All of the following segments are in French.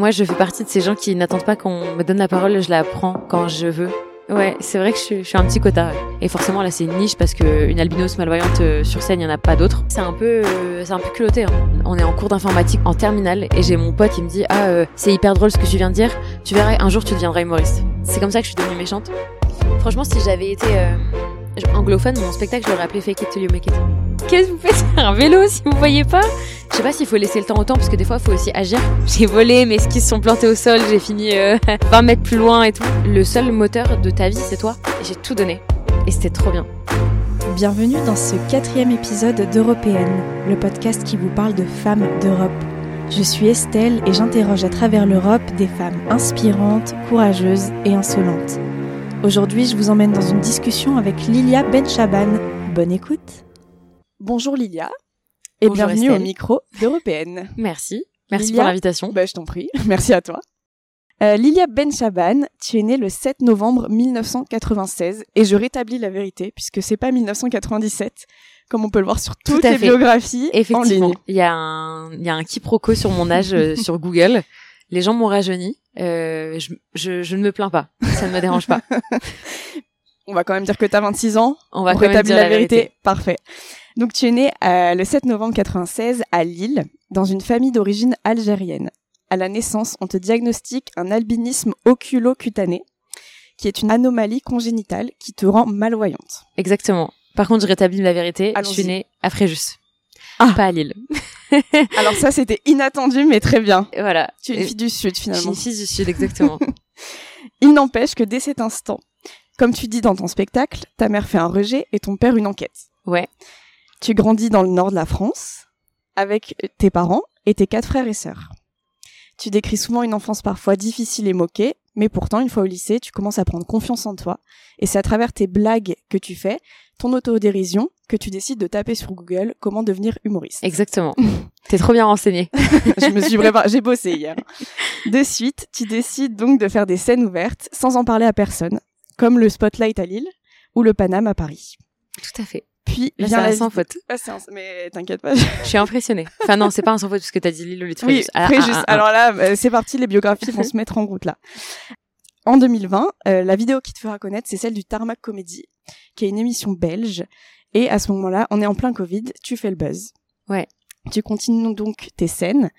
moi, je fais partie de ces gens qui n'attendent pas qu'on me donne la parole, je la prends quand je veux. Ouais, c'est vrai que je, suis un petit quota. Et forcément, là, c'est une niche parce que une albinos malvoyante euh, sur scène, il y en a pas d'autres. C'est un peu, euh, c'est un peu culotté. Hein. On est en cours d'informatique en terminale et j'ai mon pote qui me dit ah euh, c'est hyper drôle ce que tu viens de dire. Tu verras, un jour tu deviendras humoriste. C'est comme ça que je suis devenue méchante. Franchement, si j'avais été anglophone, mon spectacle, je l'aurais appelé Fake It Till You Make It. Qu'est-ce que vous faites Un vélo, si vous voyez pas Je sais pas s'il faut laisser le temps au temps, parce que des fois, il faut aussi agir. J'ai volé, mes skis sont plantés au sol, j'ai fini euh, 20 mètres plus loin et tout. Le seul moteur de ta vie, c'est toi. Et j'ai tout donné. Et c'était trop bien. Bienvenue dans ce quatrième épisode d'Européenne, le podcast qui vous parle de femmes d'Europe. Je suis Estelle et j'interroge à travers l'Europe des femmes inspirantes, courageuses et insolentes. Aujourd'hui, je vous emmène dans une discussion avec Lilia Benchaban. Bonne écoute. Bonjour Lilia et Bonjour bienvenue Estelle. au micro d'Européenne. Merci. Merci Lilia pour l'invitation. Bah, je t'en prie, merci à toi. Euh, Lilia Benchaban, tu es née le 7 novembre 1996 et je rétablis la vérité puisque c'est pas 1997 comme on peut le voir sur toutes Tout les fait. biographies en Effectivement, ligne. il y a un, il y a un quiproquo sur mon âge euh, sur Google. Les gens m'ont rajeuni. Euh, je, je, je ne me plains pas. Ça ne me dérange pas. On va quand même dire que tu as 26 ans. On va On quand même dire la, la vérité. vérité. Parfait. Donc tu es née euh, le 7 novembre 96 à Lille, dans une famille d'origine algérienne. À la naissance, on te diagnostique un albinisme oculocutané, qui est une anomalie congénitale qui te rend malvoyante. Exactement. Par contre, je rétablis la vérité. Je suis née à Fréjus. Ah. Pas à Lille. Alors ça, c'était inattendu, mais très bien. Voilà. Tu es une fille du Sud, Je suis finalement. une fille du Sud, exactement. Il n'empêche que dès cet instant, comme tu dis dans ton spectacle, ta mère fait un rejet et ton père une enquête. ouais. Tu grandis dans le nord de la France avec tes parents et tes quatre frères et sœurs. Tu décris souvent une enfance parfois difficile et moquée, mais pourtant, une fois au lycée, tu commences à prendre confiance en toi. Et c'est à travers tes blagues que tu fais, ton autodérision, que tu décides de taper sur Google comment devenir humoriste. Exactement. T'es trop bien renseignée. Je me suis préparée, j'ai bossé hier. De suite, tu décides donc de faire des scènes ouvertes sans en parler à personne, comme le Spotlight à Lille ou le Paname à Paris. Tout à fait. Puis Là, vient c'est la un sans faute. Ah, un- Mais t'inquiète pas, Je suis impressionnée. Enfin non, c'est pas un sans faute parce que t'as dit Lille au lieu de Oui, Fréjus. Ah, Fréjus. ah, ah, ah. Alors là, euh, c'est parti, les biographies vont se mettre en route là. En 2020, euh, la vidéo qui te fera connaître, c'est celle du Tarmac Comedy, qui est une émission belge. Et à ce moment-là, on est en plein Covid, tu fais le buzz. Ouais. Tu continues donc tes scènes.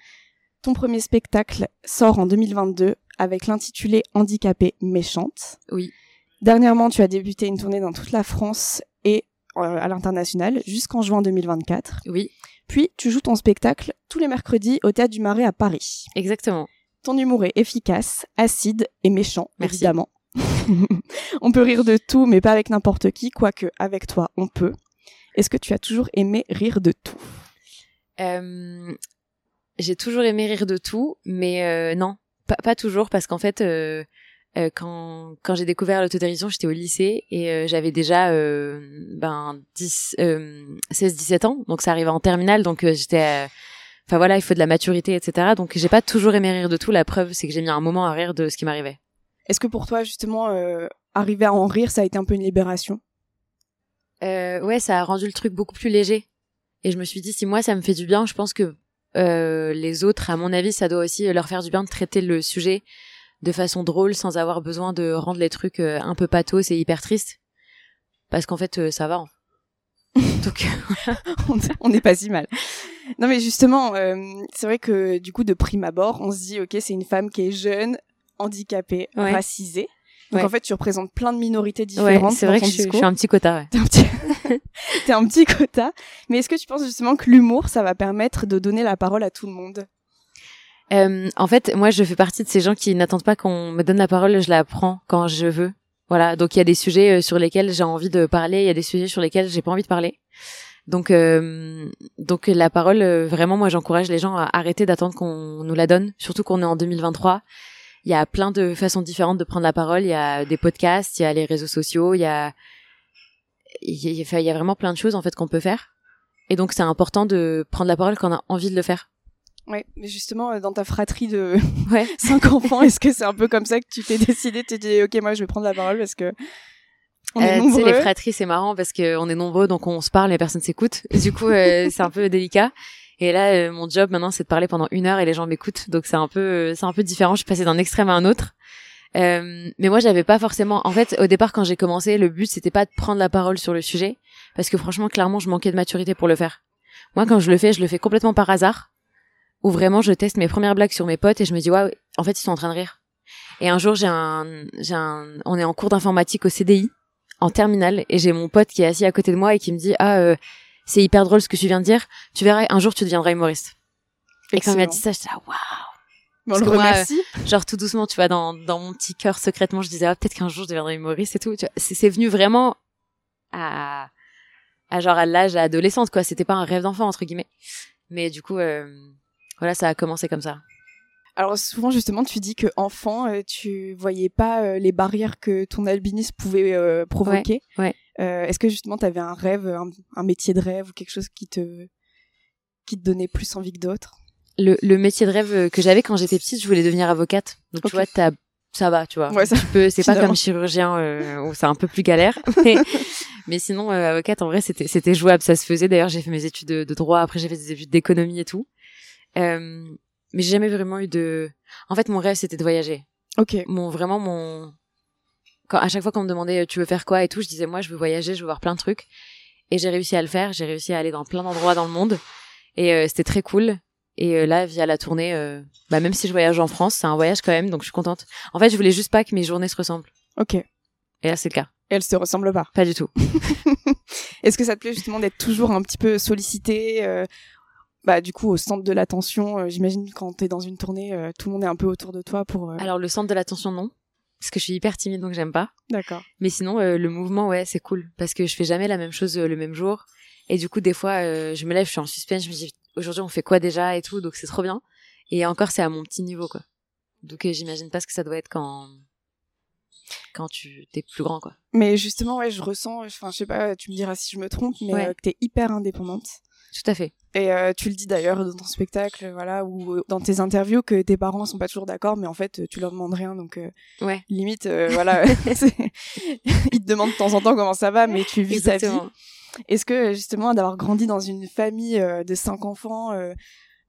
Ton premier spectacle sort en 2022 avec l'intitulé Handicapée méchante. Oui. Dernièrement, tu as débuté une tournée dans toute la France à l'international jusqu'en juin 2024. Oui, Puis, tu joues ton spectacle tous les mercredis au Théâtre du Marais à Paris. exactement. Ton humour est efficace, acide et méchant, Merci. évidemment. on peut rire de tout, mais pas avec n'importe qui, quoique avec toi, on peut. Est-ce que tu as toujours aimé rire de tout? Euh, j'ai toujours aimé rire de tout, mais euh, non, pas, pas toujours, parce qu'en fait, euh, euh, quand, quand j'ai découvert l'autodérision, j'étais au lycée et euh, j'avais déjà euh, ben, 10, euh, 16-17 ans, donc ça arrivait en terminale, donc euh, j'étais... euh, Enfin voilà, il faut de la maturité, etc. Donc j'ai pas toujours aimé rire de tout. La preuve, c'est que j'ai mis un moment à rire de ce qui m'arrivait. Est-ce que pour toi, justement, euh, arriver à en rire, ça a été un peu une libération? Euh, ouais, ça a rendu le truc beaucoup plus léger. Et je me suis dit, si moi ça me fait du bien, je pense que euh, les autres, à mon avis, ça doit aussi leur faire du bien de traiter le sujet de façon drôle, sans avoir besoin de rendre les trucs euh, un peu pathos et hyper tristes. Parce qu'en fait, euh, ça va. hein. Donc, On- On n'est pas si mal. Non, mais justement, euh, c'est vrai que du coup, de prime abord, on se dit, ok, c'est une femme qui est jeune, handicapée, Ouais. racisée. Donc Ouais. en fait, tu représentes plein de minorités ouais, différentes c'est vrai ton que je, suis- je suis un petit quota. ouais. T'es un petit... T'es un petit quota. Mais est-ce que tu penses justement que l'humour, ça va permettre de donner la parole à tout le monde? Euh, en fait, moi, je fais partie de ces gens qui n'attendent pas qu'on me donne la parole, je la prends quand je veux. Voilà. Donc, il y a des sujets euh, sur lesquels j'ai envie de parler, il y a des sujets sur lesquels j'ai pas envie de parler. Donc, euh, donc la parole, euh, vraiment, moi, j'encourage les gens à arrêter d'attendre qu'on nous la donne, surtout qu'on est en 2023. Il y a plein de façons différentes de prendre la parole. Il y a des podcasts, il y a les réseaux sociaux, il y a, il y a, il y a vraiment plein de choses en fait qu'on peut faire. Et donc, c'est important de prendre la parole quand on a envie de le faire. Ouais, mais justement, euh, dans ta fratrie de Ouais. cinq enfants, est-ce que c'est un peu comme ça que tu t'es décidé, tu t'es dit, ok, moi, je vais prendre la parole parce que on est Euh, tu les fratries, c'est marrant parce qu'on est nombreux, donc on se parle et personne s'écoute. Du coup, euh, c'est un peu délicat. Et là, euh, mon job maintenant, c'est de parler pendant une heure et les gens m'écoutent. Donc c'est un peu, euh, c'est un peu différent. Je suis passée d'un extrême à un autre. Euh, mais moi, j'avais pas forcément. En fait, au départ, quand j'ai commencé, le but c'était pas de prendre la parole sur le sujet, parce que franchement, clairement, je manquais de maturité pour le faire. Moi, quand je le fais, je le fais complètement par hasard, où vraiment je teste mes premières blagues sur mes potes et je me dis ouais, en fait, ils sont en train de rire. Et un jour, j'ai un, j'ai un, on est en cours d'informatique au CDI, en terminale, et j'ai mon pote qui est assis à côté de moi et qui me dit ah, euh, c'est hyper drôle ce que tu viens de dire. Tu verras, un jour, tu deviendras humoriste. Et quand il m'a dit ça, j'étais là waouh. Bon, on le moi, remercie. genre tout doucement, tu vois, dans, dans mon petit cœur secrètement, je disais ah, peut-être qu'un jour je deviendrai humoriste et tout. Tu vois, c'est, c'est venu vraiment à, à genre à l'âge adolescente quoi. C'était pas un rêve d'enfant entre guillemets. Mais du coup, euh, voilà, ça a commencé comme ça. Alors souvent justement, tu dis que enfant, euh, tu voyais pas euh, les barrières que ton albinisme pouvait euh, provoquer. ouais. Euh, Est-ce que justement, tu avais un rêve, un, un métier de rêve ou quelque chose qui te qui te donnait plus envie que d'autres? Le, le métier de rêve que j'avais quand j'étais petite, je voulais devenir avocate. Donc tu vois, t'as ça va, tu vois. Ouais, ça- Tu peux, c'est pas comme chirurgien euh, où c'est un peu plus galère. Mais, mais sinon, euh, avocate, en vrai, c'était c'était jouable, ça se faisait. D'ailleurs, j'ai fait mes études de, de droit. Après, j'ai fait des études d'économie et tout. Euh, mais j'ai jamais vraiment eu de. En fait, mon rêve, c'était de voyager. Ok. Mon vraiment mon. Quand à chaque fois qu'on me demandait tu veux faire quoi et tout, je disais moi je veux voyager, je veux voir plein de trucs. Et j'ai réussi à le faire. J'ai réussi à aller dans plein d'endroits dans le monde. Et euh, c'était très cool. Et euh, là, via la tournée, euh, bah, même si je voyage en France, c'est un voyage quand même, donc je suis contente. En fait, je voulais juste pas que mes journées se ressemblent. Ok. Et Et là, c'est le cas. elles se ressemblent pas. Pas du tout. Est-ce que ça te plaît justement d'être toujours un petit peu sollicité euh, bah du coup au centre de l'attention euh, j'imagine quand t'es dans une tournée euh, tout le monde est un peu autour de toi pour euh, Alors, le centre de l'attention, non. Parce que je suis hyper timide, donc j'aime pas. d'accord Mais sinon, le mouvement, ouais, c'est cool. Parce que je fais jamais la même chose le même jour. Et du coup, des fois, je me lève, je suis en suspense, je me dis, aujourd'hui, on fait quoi déjà et tout. Donc, c'est trop bien. Et encore, c'est à mon petit niveau, quoi. Donc, j'imagine pas ce que ça doit être quand, quand tu t'es plus grand, quoi. mais justement ouais je ressens enfin je sais pas tu me diras si je me trompe mais Ouais. euh, que t'es hyper indépendante Tout à fait. et euh, tu le dis d'ailleurs dans ton spectacle voilà ou euh, dans tes interviews que tes parents sont pas toujours d'accord mais en fait tu leur demandes rien donc euh, Ouais. limite euh, voilà ils te demandent de temps en temps comment ça va mais tu vis ta vie. Est-ce que justement d'avoir grandi dans une famille euh, de cinq enfants, euh,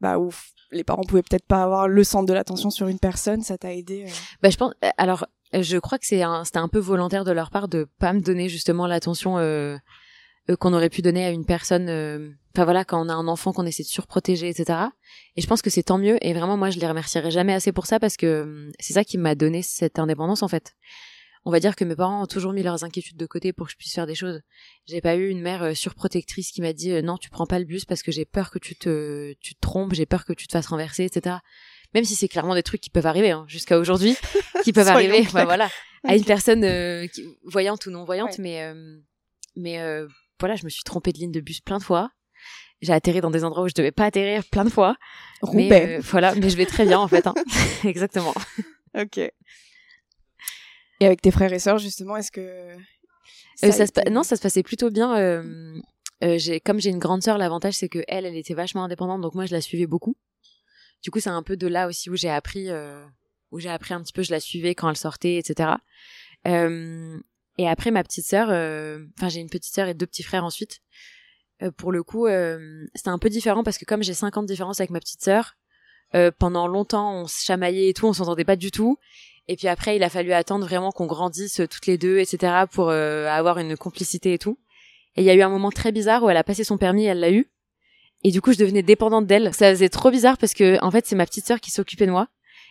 bah où les parents pouvaient peut-être pas avoir le centre de l'attention sur une personne, ça t'a aidé euh? Bah, je pense. euh, Alors, euh, je crois que c'était un peu volontaire de leur part de pas me donner justement l'attention euh, qu'on aurait pu donner à une personne. Enfin voilà, quand on a un enfant qu'on essaie de surprotéger, etc. Et je pense que c'est tant mieux. Et vraiment, moi, je les remercierai jamais assez pour ça parce que c'est ça qui m'a donné cette indépendance en fait. On va dire que mes parents ont toujours mis leurs inquiétudes de côté pour que je puisse faire des choses. J'ai pas eu une mère euh, surprotectrice qui m'a dit euh, non, tu prends pas le bus parce que j'ai peur que tu te, tu te trompes, j'ai peur que tu te fasses renverser, etc. Même si c'est clairement des trucs qui peuvent arriver hein, jusqu'à aujourd'hui, qui peuvent arriver, bah, voilà, à une personne euh, qui- voyante ou non voyante, Ouais. mais euh, mais euh, voilà, je me suis trompée de ligne de bus plein de fois. J'ai atterri dans des endroits où je devais pas atterrir plein de fois. Mais Roubaix. euh, voilà, mais je vais très bien en fait. Hein. Exactement. Ok. Et avec tes frères et sœurs justement, est-ce que Euh, se non, ça se passait plutôt bien. euh, euh, j'ai, comme j'ai une grande sœur, l'avantage c'est que elle, elle était vachement indépendante, donc moi je la suivais beaucoup. Du coup, c'est un peu de là aussi où j'ai appris, où j'ai appris un petit peu. Je la suivais quand elle sortait, etc. Et après ma petite sœur, euh, enfin j'ai une petite sœur et deux petits frères ensuite. Euh, pour le coup, euh, c'était un peu différent parce que comme j'ai 50 différences avec ma petite sœur, pendant longtemps on se chamaillait et tout, on s'entendait pas du tout. Et puis après, il a fallu attendre vraiment qu'on grandisse euh, toutes les deux, etc., pour euh, avoir une complicité et tout. Et il y a eu un moment très bizarre où elle a passé son permis, elle l'a eu. Et du coup, je devenais dépendante d'elle. Ça faisait trop bizarre parce que, en fait, c'est ma petite sœur qui s'occupait de moi.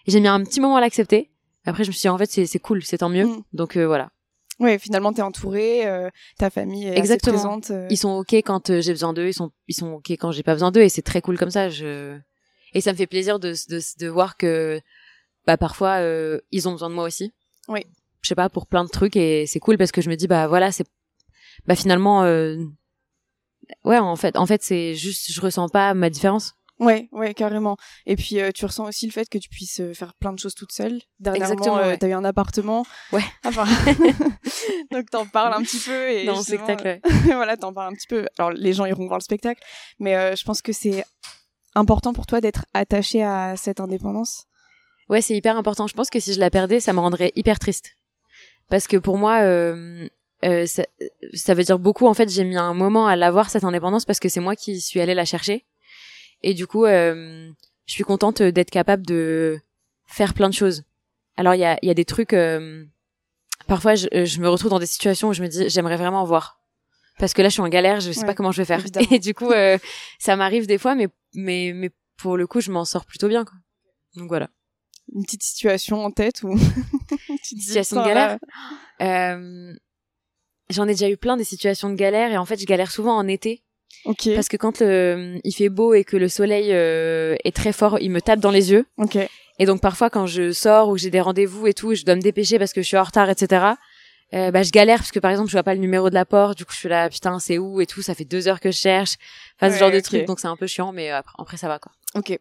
Et j'ai mis un petit moment à l'accepter. Après, je me suis dit, en fait, c'est cool, c'est tant mieux. Mm. Donc euh, voilà. Ouais, finalement t'es entourée, euh, ta famille est Exactement. assez présente. euh. Ils sont ok quand euh, j'ai besoin d'eux, ils sont ils sont ok quand j'ai pas besoin d'eux, et c'est très cool comme ça. Je et ça me fait plaisir de de, de voir que bah parfois euh, ils ont besoin de moi aussi. Oui. Je sais pas pour plein de trucs et c'est cool parce que je me dis bah voilà c'est bah finalement euh, ouais en fait en fait c'est juste je ressens pas ma différence. Ouais, ouais, carrément. Et puis euh, tu ressens aussi le fait que tu puisses euh, faire plein de choses toute seule. Dernièrement, Exactement, euh, ouais. t'as eu un appartement. Ouais. Enfin, donc t'en parles un petit peu et Dans le spectacle. ouais. voilà, t'en parles un petit peu. Alors les gens iront voir le spectacle, mais euh, je pense que c'est important pour toi d'être attaché à cette indépendance. Ouais, c'est hyper important. Je pense que si je la perdais, ça me rendrait hyper triste. Parce que pour moi, euh, euh, ça, ça veut dire beaucoup. En fait, j'ai mis un moment à l'avoir cette indépendance parce que c'est moi qui suis allée la chercher. Et du coup, euh, je suis contente d'être capable de faire plein de choses. Alors, il y a, y a des trucs... parfois, je, je me retrouve dans des situations où je me dis, j'aimerais vraiment en voir. Parce que là, je suis en galère, je sais Ouais, pas comment je vais faire. évidemment. Et du coup, ça m'arrive des fois, mais, mais, mais pour le coup, je m'en sors plutôt bien. Quoi. Donc voilà. Une petite situation en tête ou une petite Situation de galère. Euh, J'en ai déjà eu plein des situations de galère et en fait, je galère souvent en été. Ok. Parce que quand le, il fait beau et que le soleil euh, est très fort, il me tape dans les yeux. Ok. Et donc parfois quand je sors ou j'ai des rendez-vous et tout, je dois me dépêcher parce que je suis en retard, etc. Euh, bah je galère parce que par exemple je vois pas le numéro de la porte, du coup je suis là putain c'est où et tout, ça fait deux heures que je cherche, enfin ce genre de ok. trucs donc c'est un peu chiant mais euh, après, après ça va quoi. Ok.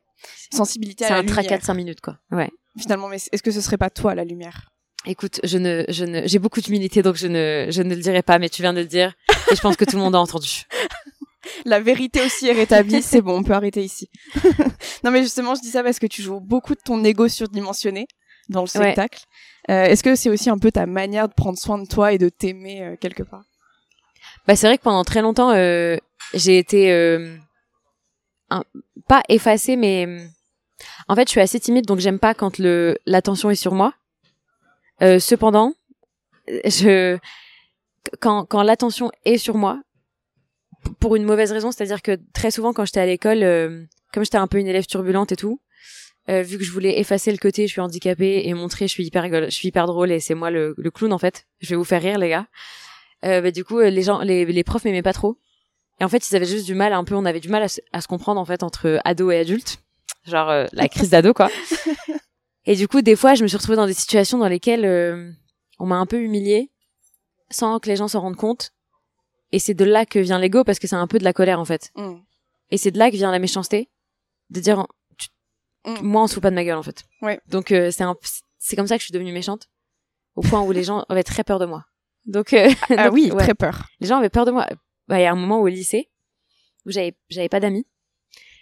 Sensibilité C'est à la un tracas lumière. de cinq minutes quoi. Ouais. Finalement, mais est-ce que ce serait pas toi la lumière? Écoute, je ne, je ne, j'ai beaucoup d'humilité donc je ne, je ne le dirai pas mais tu viens de le dire et je pense que tout le monde a entendu. La vérité aussi est rétablie, c'est bon, on peut arrêter ici. non mais justement, je dis ça parce que tu joues beaucoup de ton ego surdimensionné dans le Ouais. spectacle. Euh, Est-ce que c'est aussi un peu ta manière de prendre soin de toi et de t'aimer euh, quelque part? Bah c'est vrai que pendant très longtemps euh, j'ai été euh, pas effacée mais en fait je suis assez timide donc j'aime pas quand le l'attention est sur moi. Euh, cependant, je quand quand l'attention est sur moi pour une mauvaise raison, c'est-à-dire que très souvent quand j'étais à l'école euh, comme j'étais un peu une élève turbulente et tout, euh, vu que je voulais effacer le côté je suis handicapée et montrer je suis hyper je suis hyper drôle et c'est moi le, le clown en fait. Je vais vous faire rire les gars. Euh, bah, du coup euh, les gens les, les profs m'aimaient pas trop. Et en fait, ils avaient juste du mal un peu on avait du mal à, se- à se comprendre en fait entre ado et adulte. Genre euh, la crise d'ado quoi. Et du coup, des fois, je me suis retrouvée dans des situations dans lesquelles euh, on m'a un peu humiliée sans que les gens s'en rendent compte. Et c'est de là que vient l'ego parce que c'est un peu de la colère en fait. Mm. Et c'est de là que vient la méchanceté, de dire tu- Mm. moi on se fout pas de ma gueule en fait. Ouais. Donc euh, c'est un c'est comme ça que je suis devenue méchante au point où les gens avaient très peur de moi. Donc, euh, Ah donc, oui, ouais. très peur. les gens avaient peur de moi. Bah, il y a un moment au lycée où j'avais j'avais pas d'amis.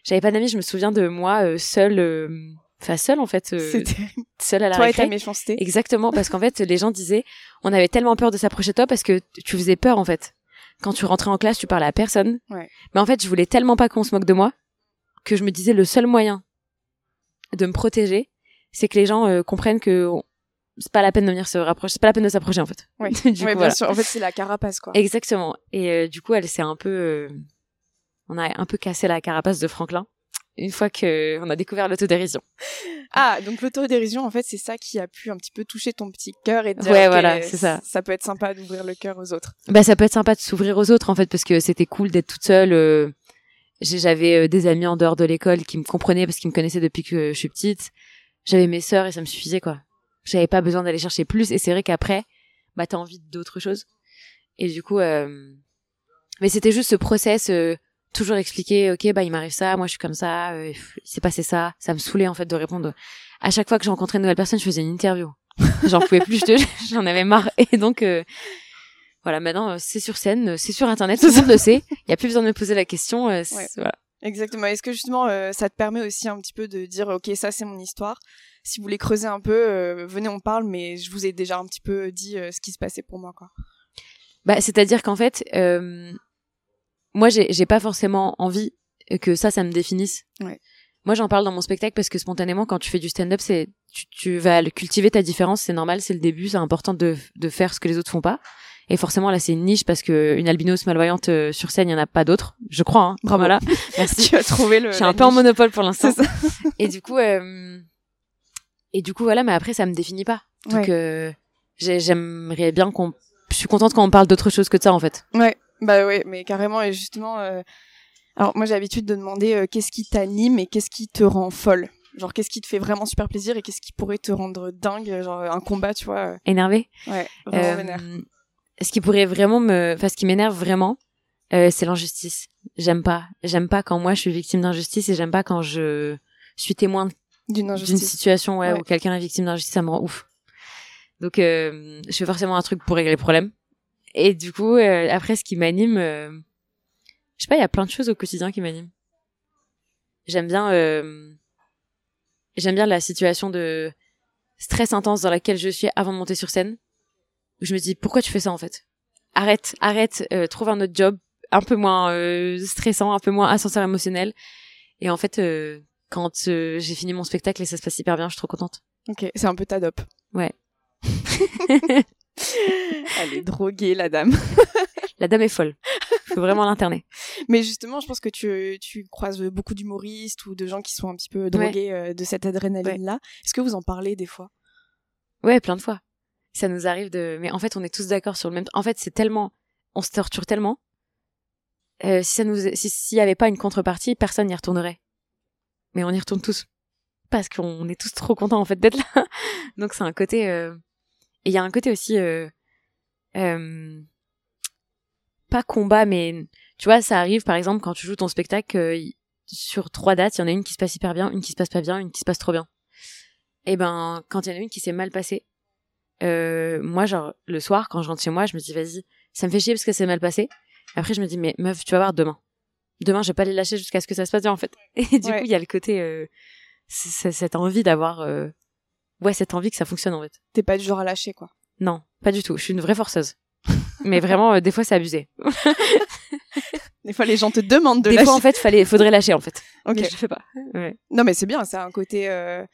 J'avais pas d'amis, je me souviens de moi euh, seule euh, enfin seule en fait euh, seule à la toi et récré. ta méchanceté. Exactement, parce qu'en fait, les gens disaient, on avait tellement peur de s'approcher de toi parce que tu faisais peur, en fait. Quand tu rentrais en classe, tu parlais à personne. Ouais. Mais en fait, je voulais tellement pas qu'on se moque de moi que je me disais le seul moyen de me protéger, c'est que les gens comprennent que c'est pas la peine de venir se rapprocher, c'est pas la peine de s'approcher, en fait. Ouais. du coup, bien voilà. sûr. En fait, c'est la carapace, quoi. Exactement. Et euh, du coup, elle s'est un peu, euh, on a un peu cassé la carapace de Franklin une fois que on a découvert l'autodérision. Ah, donc l'autodérision, en fait, c'est ça qui a pu un petit peu toucher ton petit cœur et te dire, Ouais, voilà, c'est ça. Ça peut être sympa d'ouvrir le cœur aux autres. Bah ça peut être sympa de s'ouvrir aux autres en fait parce que c'était cool d'être toute seule. euh, J'avais des amis en dehors de l'école qui me comprenaient parce qu'ils me connaissaient depuis que je suis petite. J'avais mes sœurs et ça me suffisait quoi. J'avais pas besoin d'aller chercher plus et c'est vrai qu'après bah t'as envie d'autre chose. Et du coup euh... mais c'était juste ce process euh, toujours expliquer ok bah il m'arrive ça, moi je suis comme ça, euh, il s'est passé ça, ça me saoulait en fait de répondre. À chaque fois que je rencontrais une nouvelle personne, je faisais une interview. J'en pouvais plus, je te- j'en avais marre et donc voilà, maintenant, c'est sur scène, c'est sur Internet, tout le monde le sait. Il n'y a plus besoin de me poser la question. Ouais. voilà. Exactement. Est-ce que justement, euh, ça te permet aussi un petit peu de dire, ok, ça c'est mon histoire? Si vous voulez creuser un peu, euh, venez, on parle, mais je vous ai déjà un petit peu dit euh, ce qui se passait pour moi, quoi. Bah, C'est-à-dire qu'en fait, euh, moi, j'ai j'ai pas forcément envie que ça, ça me définisse. Ouais. Moi, j'en parle dans mon spectacle parce que spontanément, quand tu fais du stand-up, c'est tu, tu vas cultiver ta différence, c'est normal, c'est le début, c'est important de, de faire ce que les autres font pas. Et forcément, là, c'est une niche parce que une albinos malvoyante euh, sur scène, il y en a pas d'autres, je crois. Hein. Bravo. Voilà. Merci. tu as trouvé le. Je suis un peu en monopole pour l'instant. Et du coup, euh, et du coup, voilà, mais après, ça me définit pas. Donc, Ouais. euh, j'ai- j'aimerais bien qu'on. Je suis contente quand on parle d'autre chose que de ça, en fait. Ouais, bah ouais, mais carrément, et justement, alors moi j'ai l'habitude de demander qu'est-ce qui t'anime et qu'est-ce qui te rend folle? Genre qu'est-ce qui te fait vraiment super plaisir et qu'est-ce qui pourrait te rendre dingue, genre un combat, tu vois. Énervée. Ouais, vraiment Euh. Ce qui pourrait vraiment me, enfin, ce qui m'énerve vraiment, euh, c'est l'injustice. J'aime pas. J'aime pas quand moi je suis victime d'injustice et j'aime pas quand je suis témoin D'une situation ouais, Ouais. où quelqu'un est victime d'injustice, ça me rend ouf. Donc, euh, je fais forcément un truc pour régler le problème. Et du coup, euh, après, ce qui m'anime, euh, je sais pas, il y a plein de choses au quotidien qui m'animent. J'aime bien, euh, j'aime bien la situation de stress intense dans laquelle je suis avant de monter sur scène. Je me dis, pourquoi tu fais ça en fait? Arrête, arrête, euh, trouve un autre job un peu moins euh, stressant, un peu moins ascenseur émotionnel. Et en fait, euh, quand euh, j'ai fini mon spectacle et ça se passe hyper bien, je suis trop contente. Ok, c'est un peu ta dope. Ouais. Elle est droguée, la dame. La dame est folle. Faut vraiment l'interner. Mais justement, je pense que tu, tu croises beaucoup d'humoristes ou de gens qui sont un petit peu drogués euh, de cette adrénaline-là. Est-ce que vous en parlez des fois? Ouais, plein de fois. Ça nous arrive de. Mais en fait, on est tous d'accord sur le même. En fait, c'est tellement. On se torture tellement. Euh, si ça nous, si s'il y avait pas une contrepartie, personne n'y retournerait. Mais on y retourne tous parce qu'on est tous trop contents en fait d'être là. Donc c'est un côté. euh, Et il y a un côté aussi. euh, Pas combat, mais tu vois, ça arrive par exemple quand tu joues ton spectacle sur trois dates, il y en a une qui se passe hyper bien, une qui se passe pas bien, une qui se passe trop bien. Et ben, quand il y en a une qui s'est mal passée, euh, moi, genre, le soir, quand je rentre chez moi, je me dis, vas-y, ça me fait chier parce que c'est mal passé. Après, je me dis, mais meuf, tu vas voir demain. Demain, je vais pas les lâcher jusqu'à ce que ça se passe bien, en fait. Et du Ouais. coup, il y a le côté, euh, cette envie d'avoir, euh, ouais, cette envie que ça fonctionne, en fait. T'es pas du genre à lâcher, quoi. Non, pas du tout. Je suis une vraie forceuse. mais vraiment, euh, des fois, c'est abusé. Des fois, les gens te demandent de des lâcher. fois, en fait, fallait, faudrait lâcher, en fait. Ok. Mais je fais pas. Ouais. Non, mais c'est bien, c'est un côté, euh,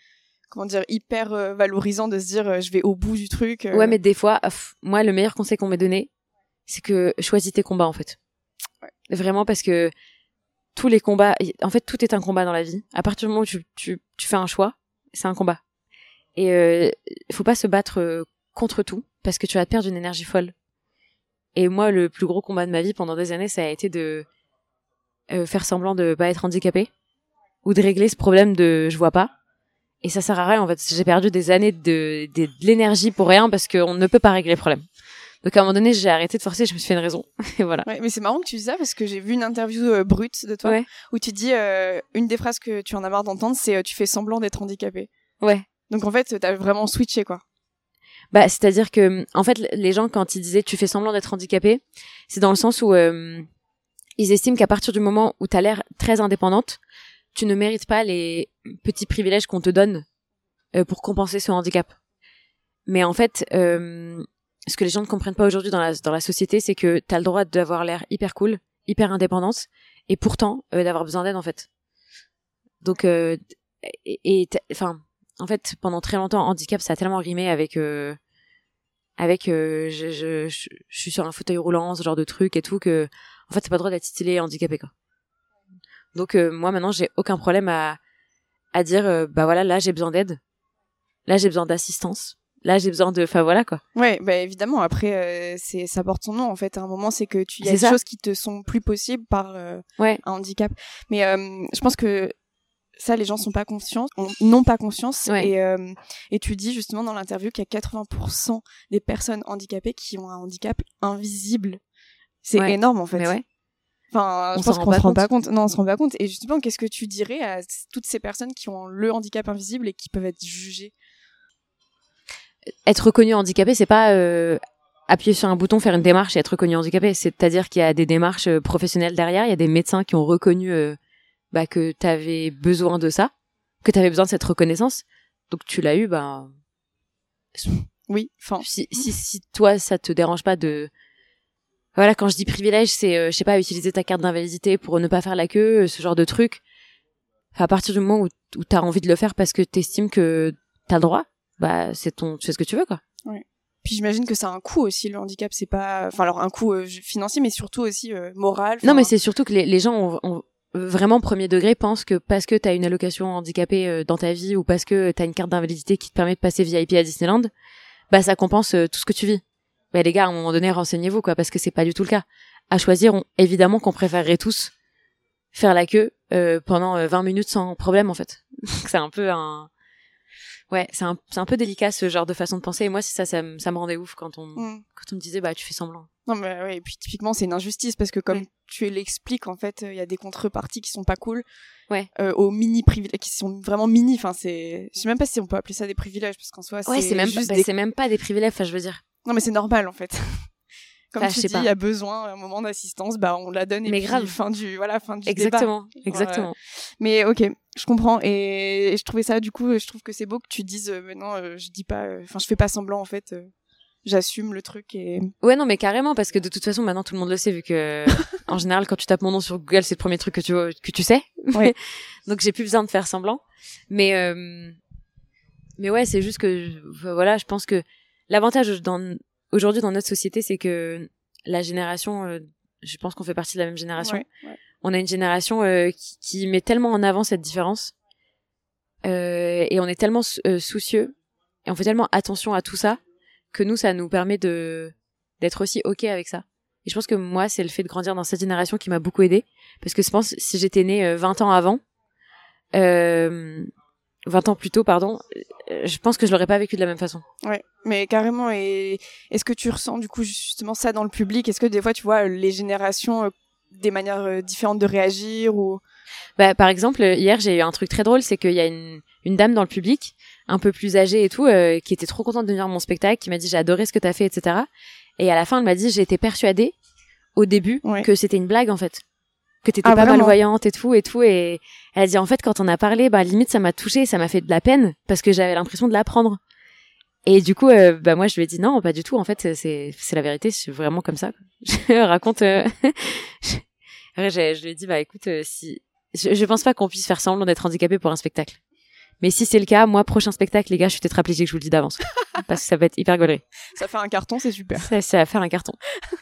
comment dire, hyper euh, valorisant de se dire, euh, je vais au bout du truc. euh. Ouais, mais des fois, pff, moi, le meilleur conseil qu'on m'ait donné, c'est que choisis tes combats, en fait. Vraiment, parce que tous les combats, en fait, tout est un combat dans la vie. À partir du moment où tu, tu, tu fais un choix, c'est un combat. Et euh, faut pas se battre contre tout, parce que tu vas perdre une énergie folle. Et moi, le plus gros combat de ma vie pendant des années, ça a été de faire semblant de pas être handicapé, ou de régler ce problème de je vois pas. Et ça sert à rien, en fait. J'ai perdu des années de, de, de l'énergie pour rien, parce qu'on ne peut pas régler le problème. Donc à un moment donné, j'ai arrêté de forcer, je me suis fait une raison. Et voilà. Ouais, mais c'est marrant que tu dis ça parce que j'ai vu une interview euh, brute de toi Ouais. où tu dis euh, une des phrases que tu en as marre d'entendre, c'est euh, tu fais semblant d'être handicapé. Ouais. Donc en fait, t'as vraiment switché quoi. Bah, c'est-à-dire que, en fait, les gens, quand ils disaient tu fais semblant d'être handicapé, c'est dans le sens où ils estiment qu'à partir du moment où tu as l'air très indépendante, tu ne mérites pas les petits privilèges qu'on te donne euh, pour compenser ce handicap. Mais en fait, euh, ce que les gens ne comprennent pas aujourd'hui dans la, dans société, c'est que tu as le droit d'avoir l'air hyper cool, hyper indépendante, et pourtant euh, d'avoir besoin d'aide en fait. Donc, euh, et, enfin, en fait, pendant très longtemps, handicap, ça a tellement rimé avec euh, avec je, suis sur un fauteuil roulant, ce genre de truc et tout que en fait, t'as pas le droit d'être stylé handicapé quoi. Donc euh, moi maintenant, j'ai aucun problème à à dire euh, bah voilà, là j'ai besoin d'aide. Là j'ai besoin d'assistance. Là j'ai besoin de enfin voilà quoi. Ouais, bah évidemment. Après, euh, c'est ça porte son nom en fait. À un moment, c'est que tu y a des ça. choses qui te sont plus possibles par euh, Ouais. un handicap. Mais euh, je pense que ça, les gens sont pas conscients, ont- n'ont pas conscience. Ouais. Et, euh, et tu dis justement dans l'interview qu'il y a 80% des personnes handicapées qui ont un handicap invisible. C'est Ouais. énorme en fait. Mais ouais. Enfin, On je pense qu'on pas se rend compte. pas compte. Non, on se rend pas compte. Et justement, qu'est-ce que tu dirais à toutes ces personnes qui ont le handicap invisible et qui peuvent être jugées? Être reconnu handicapé, c'est pas euh, appuyer sur un bouton, faire une démarche et être reconnu handicapé. C'est-à-dire qu'il y a des démarches euh, professionnelles derrière. Il y a des médecins qui ont reconnu euh, bah, que t'avais besoin de ça, que t'avais besoin de cette reconnaissance. Donc tu l'as eu, bah Oui. Enfin, si, si, si toi ça te dérange pas de voilà quand je dis privilège c'est euh, je sais pas utiliser ta carte d'invalidité pour ne pas faire la queue euh, ce genre de truc. Enfin, à partir du moment où, où t'as envie de le faire parce que t'estimes que t'as le droit bah c'est ton tu fais ce que tu veux quoi. Puis j'imagine que ça a un coût aussi le handicap, c'est pas enfin alors un coût euh, financier mais surtout aussi euh, moral. non mais c'est surtout que les, les gens ont, ont vraiment premier degré pensent que parce que t'as une allocation handicapée euh, dans ta vie ou parce que t'as une carte d'invalidité qui te permet de passer VIP à Disneyland bah ça compense tout ce que tu vis bah les gars à un moment donné renseignez-vous quoi parce que c'est pas du tout le cas à choisir on, évidemment qu'on préférerait tous faire la queue euh, pendant euh, 20 minutes sans problème en fait c'est un peu un ouais c'est un, c'est un peu délicat ce genre de façon de penser et moi c'est ça ça, me- ça me rendait ouf quand on Mm. quand on me disait bah tu fais semblant Non mais ouais, et puis typiquement c'est une injustice parce que comme Ouais. tu l'expliques en fait, il y a des contreparties qui sont pas cool. Ouais. Euh, aux mini privilèges qui sont vraiment mini, enfin c'est je sais même pas si on peut appeler ça des privilèges parce qu'en soi ouais c'est même juste bah, des- c'est même pas des privilèges enfin je veux dire Non mais c'est normal en fait. Comme Enfin, tu je sais dis, il y a besoin à un moment d'assistance, bah on la donne et Mais puis grave. fin du voilà fin du débat. exactement exactement Mais ok, je comprends et, et je trouvais ça du coup, je trouve que c'est beau que tu dises euh, mais non, euh, je dis pas, euh, enfin je fais pas semblant en fait. euh, j'assume le truc et ouais non mais carrément parce que de toute façon maintenant tout le monde le sait vu que en général quand tu tapes mon nom sur Google c'est le premier truc que tu que tu sais Ouais. donc j'ai plus besoin de faire semblant mais euh, mais ouais c'est juste que voilà je pense que l'avantage dans aujourd'hui dans notre société c'est que la génération euh, je pense qu'on fait partie de la même génération Ouais, ouais. on a une génération euh, qui, qui met tellement en avant cette différence euh, et on est tellement soucieux et on fait tellement attention à tout ça que nous ça nous permet de d'être aussi ok avec ça et je pense que moi c'est le fait de grandir dans cette génération qui m'a beaucoup aidé parce que je pense si j'étais née euh, 20 ans avant euh, 20 ans plus tôt pardon je pense que je l'aurais pas vécu de la même façon Ouais, mais carrément. Et est-ce que tu ressens du coup justement ça dans le public? Est-ce que des fois tu vois les générations euh, des manières euh, différentes de réagir ou? Bah, par exemple, hier, j'ai eu un truc très drôle, c'est qu'il y a une, une dame dans le public, un peu plus âgée et tout, euh, qui était trop contente de venir à mon spectacle, qui m'a dit j'ai adoré ce que t'as fait, etc. Et à la fin, elle m'a dit j'ai été persuadée au début Ouais. que c'était une blague en fait, que t'étais Ah, pas vraiment malvoyante et tout et tout. Et elle a dit en fait quand on a parlé, bah limite ça m'a touchée, ça m'a fait de la peine parce que j'avais l'impression de l'apprendre. Et du coup, euh, bah moi je lui ai dit non, pas du tout. En fait, c'est c'est la vérité, c'est vraiment comme ça. Je raconte. euh, Après, je lui ai dit bah écoute, euh, si je, je pense pas qu'on puisse faire semblant d'être handicapé pour un spectacle. Mais si c'est le cas, moi prochain spectacle, les gars, je suis tétraplégique, je vous le dis d'avance, parce que ça va être hyper gaulerie. ça fait un carton, c'est super. Ça, ça va faire un carton.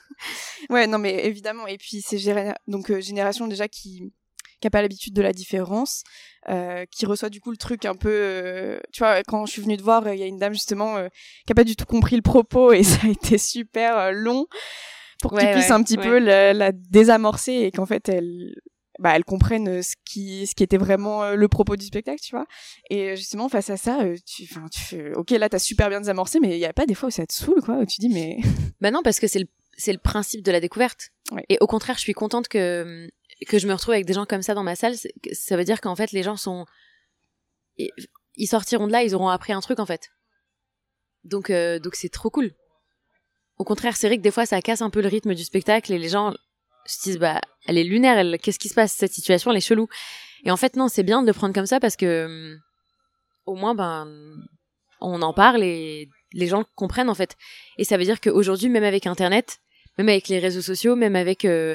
Ouais, non, mais évidemment. Et puis c'est géné- donc euh, génération déjà qui qui a pas l'habitude de la différence, euh, qui reçoit du coup le truc un peu, euh, tu vois, quand je suis venue te voir, il y a une dame justement euh, qui a pas du tout compris le propos et ça a été super euh, long pour que tu Ouais, puisses ouais, un petit ouais. peu la, la désamorcer et qu'en fait elle bah, elle comprenne euh, ce qui ce qui était vraiment euh, le propos du spectacle, tu vois. Et euh, justement face à ça, tu, enfin, tu fais, ok là t'as super bien désamorcé, mais il y a pas des fois où ça te saoule quoi, où tu dis mais Bah non, parce que c'est le c'est le principe de la découverte. Ouais. Et au contraire, je suis contente que que je me retrouve avec des gens comme ça dans ma salle. Ça veut dire qu'en fait, les gens sont ils ils sortiront de là, ils auront appris un truc en fait. Donc euh, donc c'est trop cool. Au contraire, c'est vrai que des fois, ça casse un peu le rythme du spectacle et les gens se disent bah elle est lunaire, elle qu'est-ce qui se passe cette situation, elle est chelou. Et en fait non, c'est bien de le prendre comme ça parce que hum, au moins ben on en parle et les gens comprennent en fait. Et ça veut dire qu'aujourd'hui, même avec Internet, même avec les réseaux sociaux, même avec euh,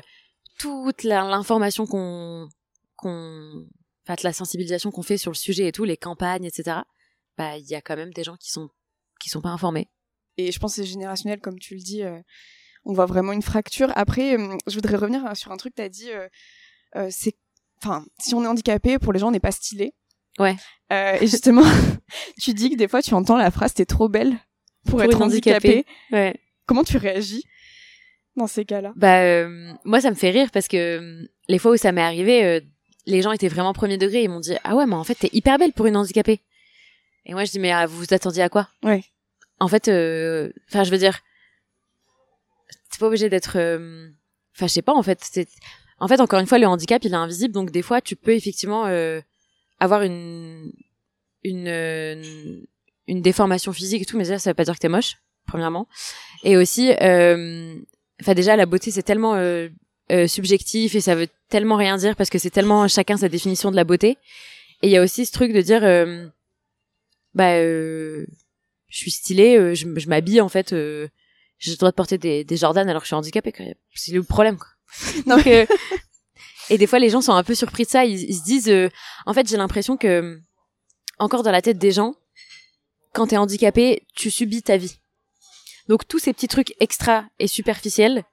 toute l'information qu'on, qu'on, enfin, la sensibilisation qu'on fait sur le sujet et tout, les campagnes, etc. Bah, il y a quand même des gens qui sont qui sont pas informés. Et je pense que c'est générationnel, comme tu le dis. euh, on voit vraiment une fracture. Après, euh, je voudrais revenir euh, sur un truc que tu as dit. euh, euh, c'est, enfin, si on est handicapé, pour les gens, on n'est pas stylé. Ouais. Euh, et justement, tu dis que des fois, tu entends la phrase "T'es trop belle pour, être handicapé. handicapée. Ouais. Comment tu réagis dans ces cas-là? Bah, euh, moi, ça me fait rire parce que les fois où ça m'est arrivé, les gens étaient vraiment premier degré. Ils m'ont dit ah ouais, mais en fait, t'es hyper belle pour une handicapée. Et moi, je dis mais ah, vous vous attendiez à quoi? Ouais. en fait, enfin, je veux dire, c'est pas obligé d'être, euh, enfin, je sais pas, en fait, en fait, encore une fois, le handicap, il est invisible, donc des fois, tu peux effectivement euh, avoir une, une, euh, une déformation physique et tout, mais ça, ça veut pas dire que t'es moche, premièrement. Et aussi, euh, enfin, déjà, la beauté, c'est tellement subjectif et ça veut tellement rien dire parce que c'est tellement chacun sa définition de la beauté. Et il y a aussi ce truc de dire, bah, je suis stylée, je, m'habille en fait, j'ai le droit de porter des, des Jordan alors que je suis handicapée. quoi. C'est le problème. Quoi. Donc, euh, et des fois les gens sont un peu surpris de ça. Ils, ils se disent, euh, en fait, j'ai l'impression que euh, encore dans la tête des gens, quand t'es handicapé, tu subis ta vie. Donc tous ces petits trucs extra et superficiels,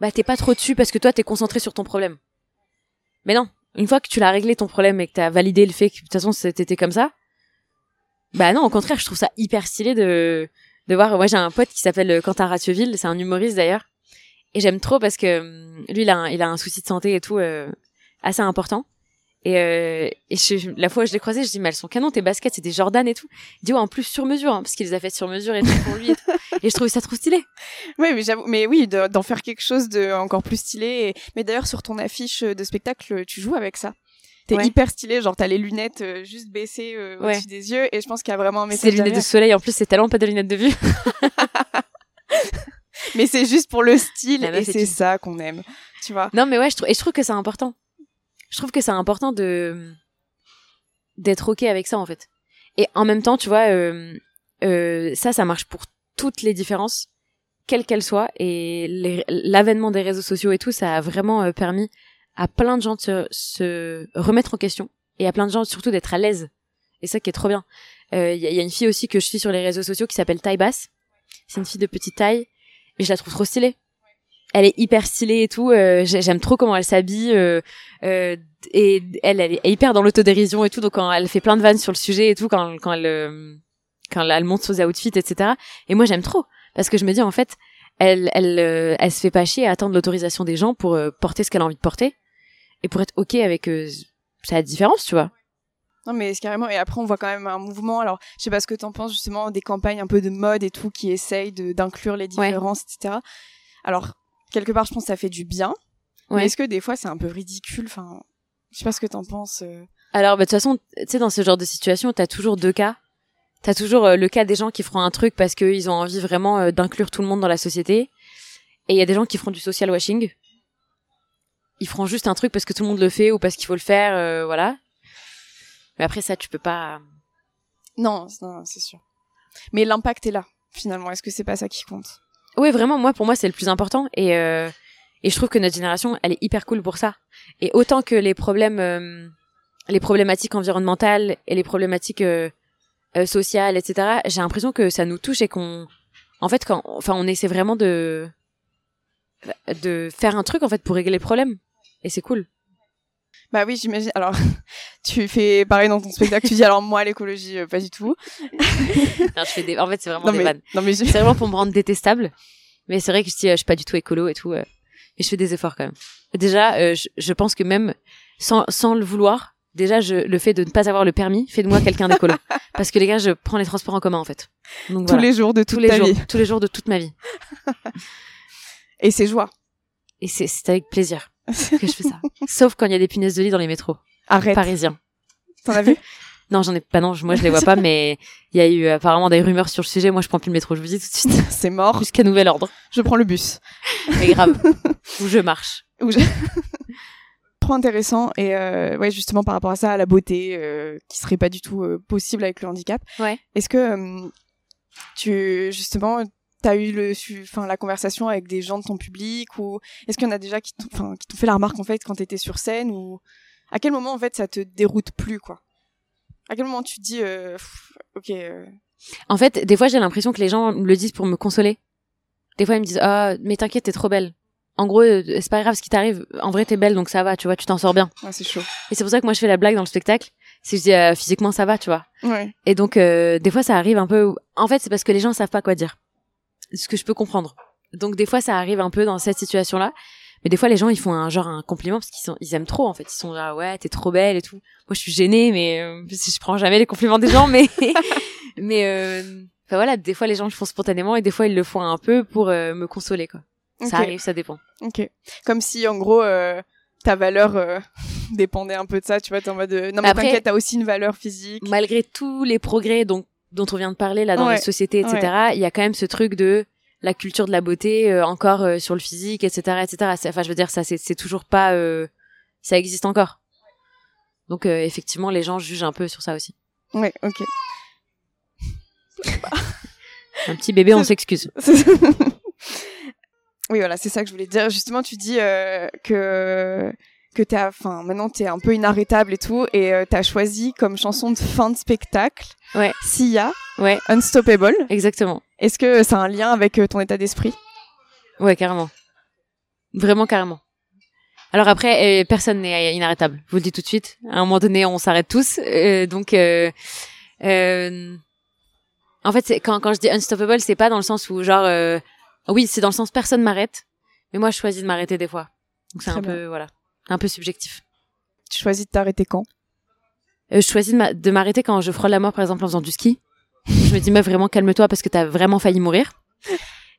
bah t'es pas trop dessus parce que toi t'es concentré sur ton problème. Mais non, une fois que tu l'as réglé ton problème et que t'as validé le fait que de toute façon c'était comme ça, bah non, au contraire, je trouve ça hyper stylé de de voir. Moi j'ai un pote qui s'appelle euh, Quentin Ratiouville, c'est un humoriste d'ailleurs, et j'aime trop parce que hum, lui il a un, il a un souci de santé et tout euh, assez important. Et, euh, et je- la fois où je l'ai croisé, je dis mais elles sont canon tes baskets, c'est des Jordan et tout. Il dit ouais en plus sur mesure hein, parce qu'il les a fait sur mesure et tout pour lui. Et, tout. et je trouvais ça trop stylé. Ouais, mais j'avoue, mais oui, de- d'en faire quelque chose de encore plus stylé. et- Mais d'ailleurs, sur ton affiche de spectacle, tu joues avec ça? T'es Ouais. hyper stylé, genre t'as les lunettes euh, juste baissées euh, Ouais. au-dessus des yeux, et je pense qu'il y a vraiment un C'est message des lunettes de soleil en plus, c'est tellement pas des lunettes de vue. Mais c'est juste pour le style, et est c'est une- ça qu'on aime, tu vois. Non, mais ouais, je trouve, et je trouve que c'est important. Je trouve que c'est important de d'être ok avec ça en fait. Et en même temps, tu vois, euh, ça, ça marche pour toutes les différences. quelle qu'elle soit. Et l'avènement des réseaux sociaux et tout, ça a vraiment permis à plein de gens de se, remettre en question et à plein de gens surtout d'être à l'aise. Et ça qui est trop bien. Il euh, y, a, y, a, une fille aussi que je suis sur les réseaux sociaux qui s'appelle Taille Basse. C'est une fille de petite taille, mais je la trouve trop stylée. Elle est hyper stylée et tout. Euh, J'aime trop comment elle s'habille. Euh, euh, et elle, elle est hyper dans l'autodérision et tout. Donc quand elle fait plein de vannes sur le sujet et tout, quand, quand elle euh, quand elle monte ses outfits, etc. Et moi j'aime trop parce que je me dis en fait, elle elle euh, elle se fait pas chier à attendre l'autorisation des gens pour porter ce qu'elle a envie de porter et pour être ok avec sa différence, tu vois. Non mais c'est carrément et après on voit quand même un mouvement alors je sais pas ce que t'en penses justement des campagnes un peu de mode et tout qui essayent d'inclure les différences etc. Alors quelque part je pense que ça fait du bien ouais. mais est-ce que des fois c'est un peu ridicule? Enfin je sais pas ce que t'en penses. Euh. Alors bah, de toute façon tu sais dans ce genre de situation t'as toujours deux cas. T'as toujours euh, le cas des gens qui feront un truc parce qu'ils ont envie vraiment euh, d'inclure tout le monde dans la société et il y a des gens qui feront du social washing. Ils feront juste un truc parce que tout le monde le fait ou parce qu'il faut le faire voilà mais après ça, tu peux pas. Non, non c'est sûr. Mais l'impact est là, finalement. Est-ce que c'est pas ça qui compte? Oui, vraiment. Moi, pour moi, c'est le plus important. Et euh, et je trouve que notre génération, elle est hyper cool pour ça. Et autant que les problèmes, euh, les problématiques environnementales et les problématiques euh, euh sociales, etc. J'ai l'impression que ça nous touche et qu'on, en fait, quand, enfin, on essaie vraiment de de faire un truc en fait pour régler les problèmes. Et c'est cool. Bah oui, j'imagine. Alors, tu fais pareil dans ton spectacle. tu dis alors moi l'écologie, euh, pas du tout. non, je fais des. En fait, c'est vraiment des vannes. Non mais c'est vraiment pour me rendre détestable. Mais c'est vrai que je dis, euh, je suis pas du tout écolo et tout. Euh, et je fais des efforts quand même. Déjà, je, je, pense que même sans sans le vouloir, déjà je, le fait de ne pas avoir le permis fait de moi quelqu'un d'écolo. Parce que les gars, je prends les transports en commun en fait. Donc, tous les jours de toute tous les jours, vie. Tous les jours de toute ma vie. et c'est joie. Et c'est avec plaisir que je fais ça. Sauf quand il y a des punaises de lit dans les métros. Arrête. Parisiens. T'en as vu? Non, j'en ai pas. Non, moi je les vois pas, mais il y a eu apparemment des rumeurs sur le sujet. Moi, je prends plus le métro. Je vous dis tout de suite. C'est mort. Jusqu'à nouvel ordre. Je prends le bus. Mais grave. Ou je marche. Ou je... Trop intéressant et euh, ouais justement par rapport à ça à la beauté euh, qui serait pas du tout euh, possible avec le handicap. Ouais. Est-ce que euh, tu justement t'as eu le, enfin, la conversation avec des gens de ton public ou est-ce qu'il y en a déjà qui t'ont, qui t'ont fait la remarque en fait quand t'étais sur scène ou à quel moment en fait ça te déroute plus quoi? À quel moment tu te dis euh, ok. Euh... En fait, des fois j'ai l'impression que les gens me le disent pour me consoler. Des fois ils me disent ah mais t'inquiète t'es trop belle. En gros euh, c'est pas grave ce qui t'arrive. En vrai t'es belle donc ça va tu vois tu t'en sors bien. Ouais, c'est chaud. Et c'est pour ça que moi je fais la blague dans le spectacle. C'est que je dis euh, physiquement ça va tu vois. Ouais. Et donc des fois ça arrive un peu. En fait c'est parce que les gens savent pas quoi dire ce que je peux comprendre. Donc des fois ça arrive un peu dans cette situation là, mais des fois les gens ils font un genre un compliment parce qu'ils sont ils aiment trop en fait, ils sont là ouais t'es trop belle et tout. Moi je suis gênée mais euh, je prends jamais les compliments des gens mais mais euh, voilà des fois les gens le font spontanément et des fois ils le font un peu pour euh, me consoler quoi. Ça arrive, ça dépend. Ok. Comme si en gros euh, ta valeur euh, dépendait un peu de ça, tu vois, t'es en mode non mais t'inquiète t'as aussi une valeur physique. Malgré tous les progrès donc dont on vient de parler là dans la société, etc. Il y a quand même ce truc de la culture de la beauté euh, encore euh, sur le physique, etc., etc. Enfin, je veux dire, ça, c'est toujours pas, euh, ça existe encore. Donc, effectivement, les gens jugent un peu sur ça aussi. Ouais, ok. un petit bébé, on s'excuse. oui, voilà, c'est ça que je voulais dire. Justement, tu dis que que t'es, enfin, maintenant t'es un peu inarrêtable et tout, et euh, t'as choisi comme chanson de fin de spectacle, ouais, Sia, ouais, Unstoppable. Exactement. Est-ce que ça a un lien avec euh, ton état d'esprit? Ouais, carrément. Vraiment carrément. Alors après, euh, personne n'est inarrêtable. Je vous le dis tout de suite. À un moment donné, on s'arrête tous. donc, en fait, quand quand je dis unstoppable, c'est pas dans le sens où genre, oui, c'est dans le sens personne m'arrête, mais moi je choisis de m'arrêter des fois. Donc c'est un peu voilà un peu subjectif. Tu choisis de t'arrêter quand? Euh, Je choisis de m'arrêter quand je frôle la mort, par exemple, en faisant du ski. je me dis, meuf, vraiment, calme-toi parce que t'as vraiment failli mourir.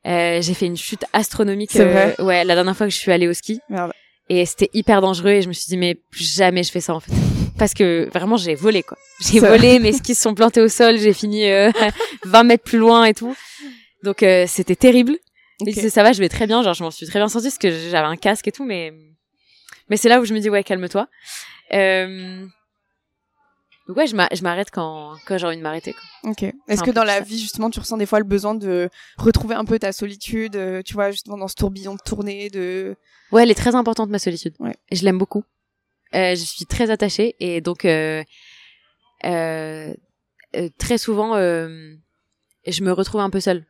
Euh, j'ai fait une chute astronomique. C'est vrai. Euh, ouais, la dernière fois que je suis allée au ski. Merde. Et c'était hyper dangereux et je me suis dit, mais jamais je fais ça, en fait. Parce que vraiment, j'ai volé, quoi. J'ai volé, mes skis se sont plantés au sol, j'ai fini 20 mètres plus loin et tout. Donc, c'était terrible. Okay. ça va, je vais très bien, genre, je m'en suis très bien sentie parce que j'avais un casque et tout, mais mais c'est là où je me dis ouais calme-toi. Euh... Donc ouais, je m'a- je m'arrête quand, quand j'ai envie de m'arrêter. quoi. Ok. Est-ce que dans la ça. vie, justement, tu ressens des fois le besoin de retrouver un peu ta solitude, euh, tu vois, justement dans ce tourbillon de tournée, de... Ouais, elle est très importante, ma solitude. Ouais. Et je l'aime beaucoup. Euh, je suis très attachée et donc euh, euh, euh, très souvent, euh, je me retrouve un peu seule.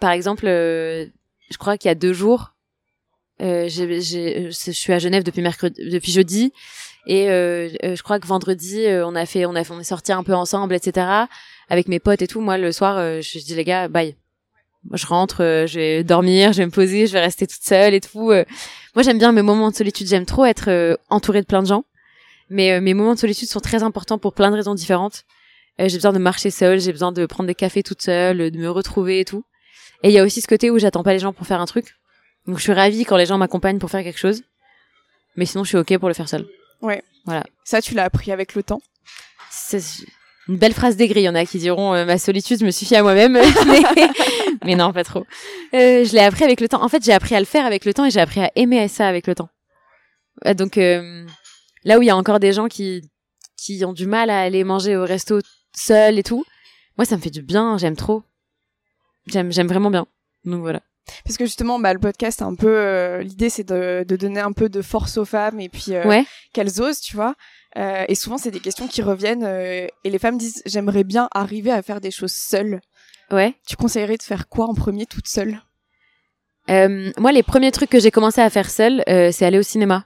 Par exemple, euh, je crois qu'il y a deux jours, euh, j'ai- j'ai- je suis à Genève depuis mercredi, depuis jeudi, et euh, euh, je crois que vendredi, euh, on a fait, on a fait, on est sortis un peu ensemble, etc. Avec mes potes et tout. Moi, le soir, euh, je dis les gars, bye. Moi, je rentre, euh, je vais dormir, je vais me poser, je vais rester toute seule et tout. euh. Moi, j'aime bien mes moments de solitude. J'aime trop être euh, entourée de plein de gens. Mais euh, mes moments de solitude sont très importants pour plein de raisons différentes. Euh, j'ai besoin de marcher seule, j'ai besoin de prendre des cafés toute seule, de me retrouver et tout. Et il y a aussi ce côté où j'attends pas les gens pour faire un truc. Donc, je suis ravie quand les gens m'accompagnent pour faire quelque chose. Mais sinon, je suis ok pour le faire seule. Ça, tu l'as appris avec le temps. C'est une belle phrase d'aigri. Il y en a qui diront euh, ma solitude me suffit à moi-même, mais, mais non, pas trop. Euh, je l'ai appris avec le temps. En fait, j'ai appris à le faire avec le temps et j'ai appris à aimer ça avec le temps. Euh, donc euh, là où il y a encore des gens qui qui ont du mal à aller manger au resto seul et tout, moi ça me fait du bien. J'aime trop. J'aime j'aime vraiment bien. Donc voilà. Parce que justement, bah, le podcast, un peu, euh, l'idée, c'est de, de donner un peu de force aux femmes et puis euh, Ouais. qu'elles osent, tu vois. Euh, et souvent, c'est des questions qui reviennent et les femmes disent, j'aimerais bien arriver à faire des choses seules. Ouais. Tu conseillerais de faire quoi en premier toute seule? Moi, les premiers trucs que j'ai commencé à faire seule, c'est aller au cinéma.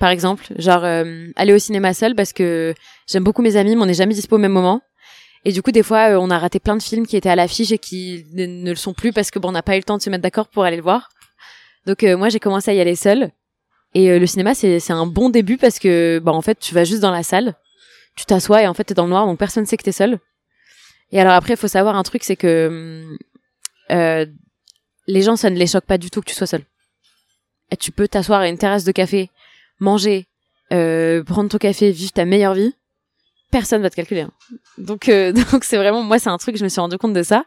Par exemple, genre aller au cinéma seule parce que j'aime beaucoup mes amis, mais on n'est jamais dispo au même moment. Et du coup, des fois, euh, on a raté plein de films qui étaient à l'affiche et qui ne, le sont plus parce que bon, on n'a pas eu le temps de se mettre d'accord pour aller le voir. Donc euh, moi, j'ai commencé à y aller seule. Et euh, le cinéma, c'est un bon début parce que bah en fait, tu vas juste dans la salle, tu t'assois et en fait, t'es dans le noir, donc personne sait que t'es seule. Et alors après, il faut savoir un truc, c'est que euh, les gens, ça ne les choque pas du tout que tu sois seul. Et tu peux t'asseoir à une terrasse de café, manger, euh, prendre ton café, vivre ta meilleure vie. Personne va te calculer. hein. Donc, euh, donc c'est vraiment, moi, c'est un truc, je me suis rendu compte de ça.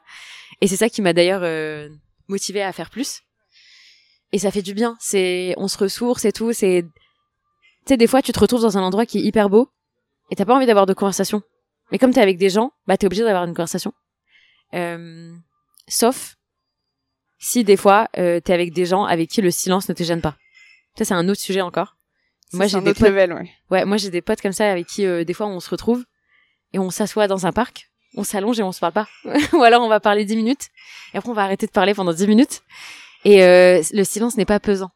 Et c'est ça qui m'a d'ailleurs euh, motivée à faire plus. Et ça fait du bien. C'est, on se ressource et tout. C'est, tu sais, des fois, tu te retrouves dans un endroit qui est hyper beau et t'as pas envie d'avoir de conversation. Mais comme t'es avec des gens, bah t'es obligé d'avoir une conversation. Euh, sauf si des fois euh, t'es avec des gens avec qui le silence ne te gêne pas. Ça c'est un autre sujet encore. Moi j'ai des potes, level, ouais. ouais, moi j'ai des potes comme ça avec qui euh, des fois on se retrouve et on s'assoit dans un parc, on s'allonge et on se parle pas. Ou alors on va parler 10 minutes et après on va arrêter de parler pendant 10 minutes et euh, le silence n'est pas pesant.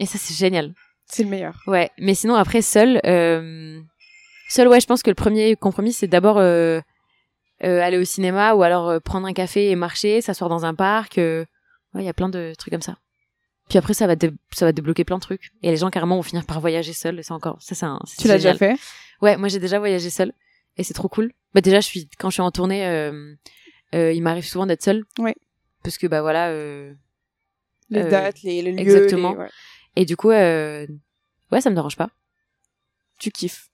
Et ça c'est génial. C'est le meilleur. Ouais, mais sinon après seul, euh, seul ouais, je pense que le premier compromis c'est d'abord euh, euh, aller au cinéma ou alors euh, prendre un café et marcher, s'asseoir dans un parc. ouais, il y a plein de trucs comme ça. Puis après ça va dé- ça va débloquer plein de trucs et les gens carrément vont finir par voyager seuls c'est encore ça c'est un Tu l'as déjà fait? Ouais, moi j'ai déjà voyagé seule et c'est trop cool. Bah déjà je suis quand je suis en tournée, euh, euh, il m'arrive souvent d'être seule. Ouais. Parce que bah voilà. euh, Les Euh, dates, les, les lieux. exactement. les- ouais. et du coup, ouais, ça me dérange pas. Tu kiffes.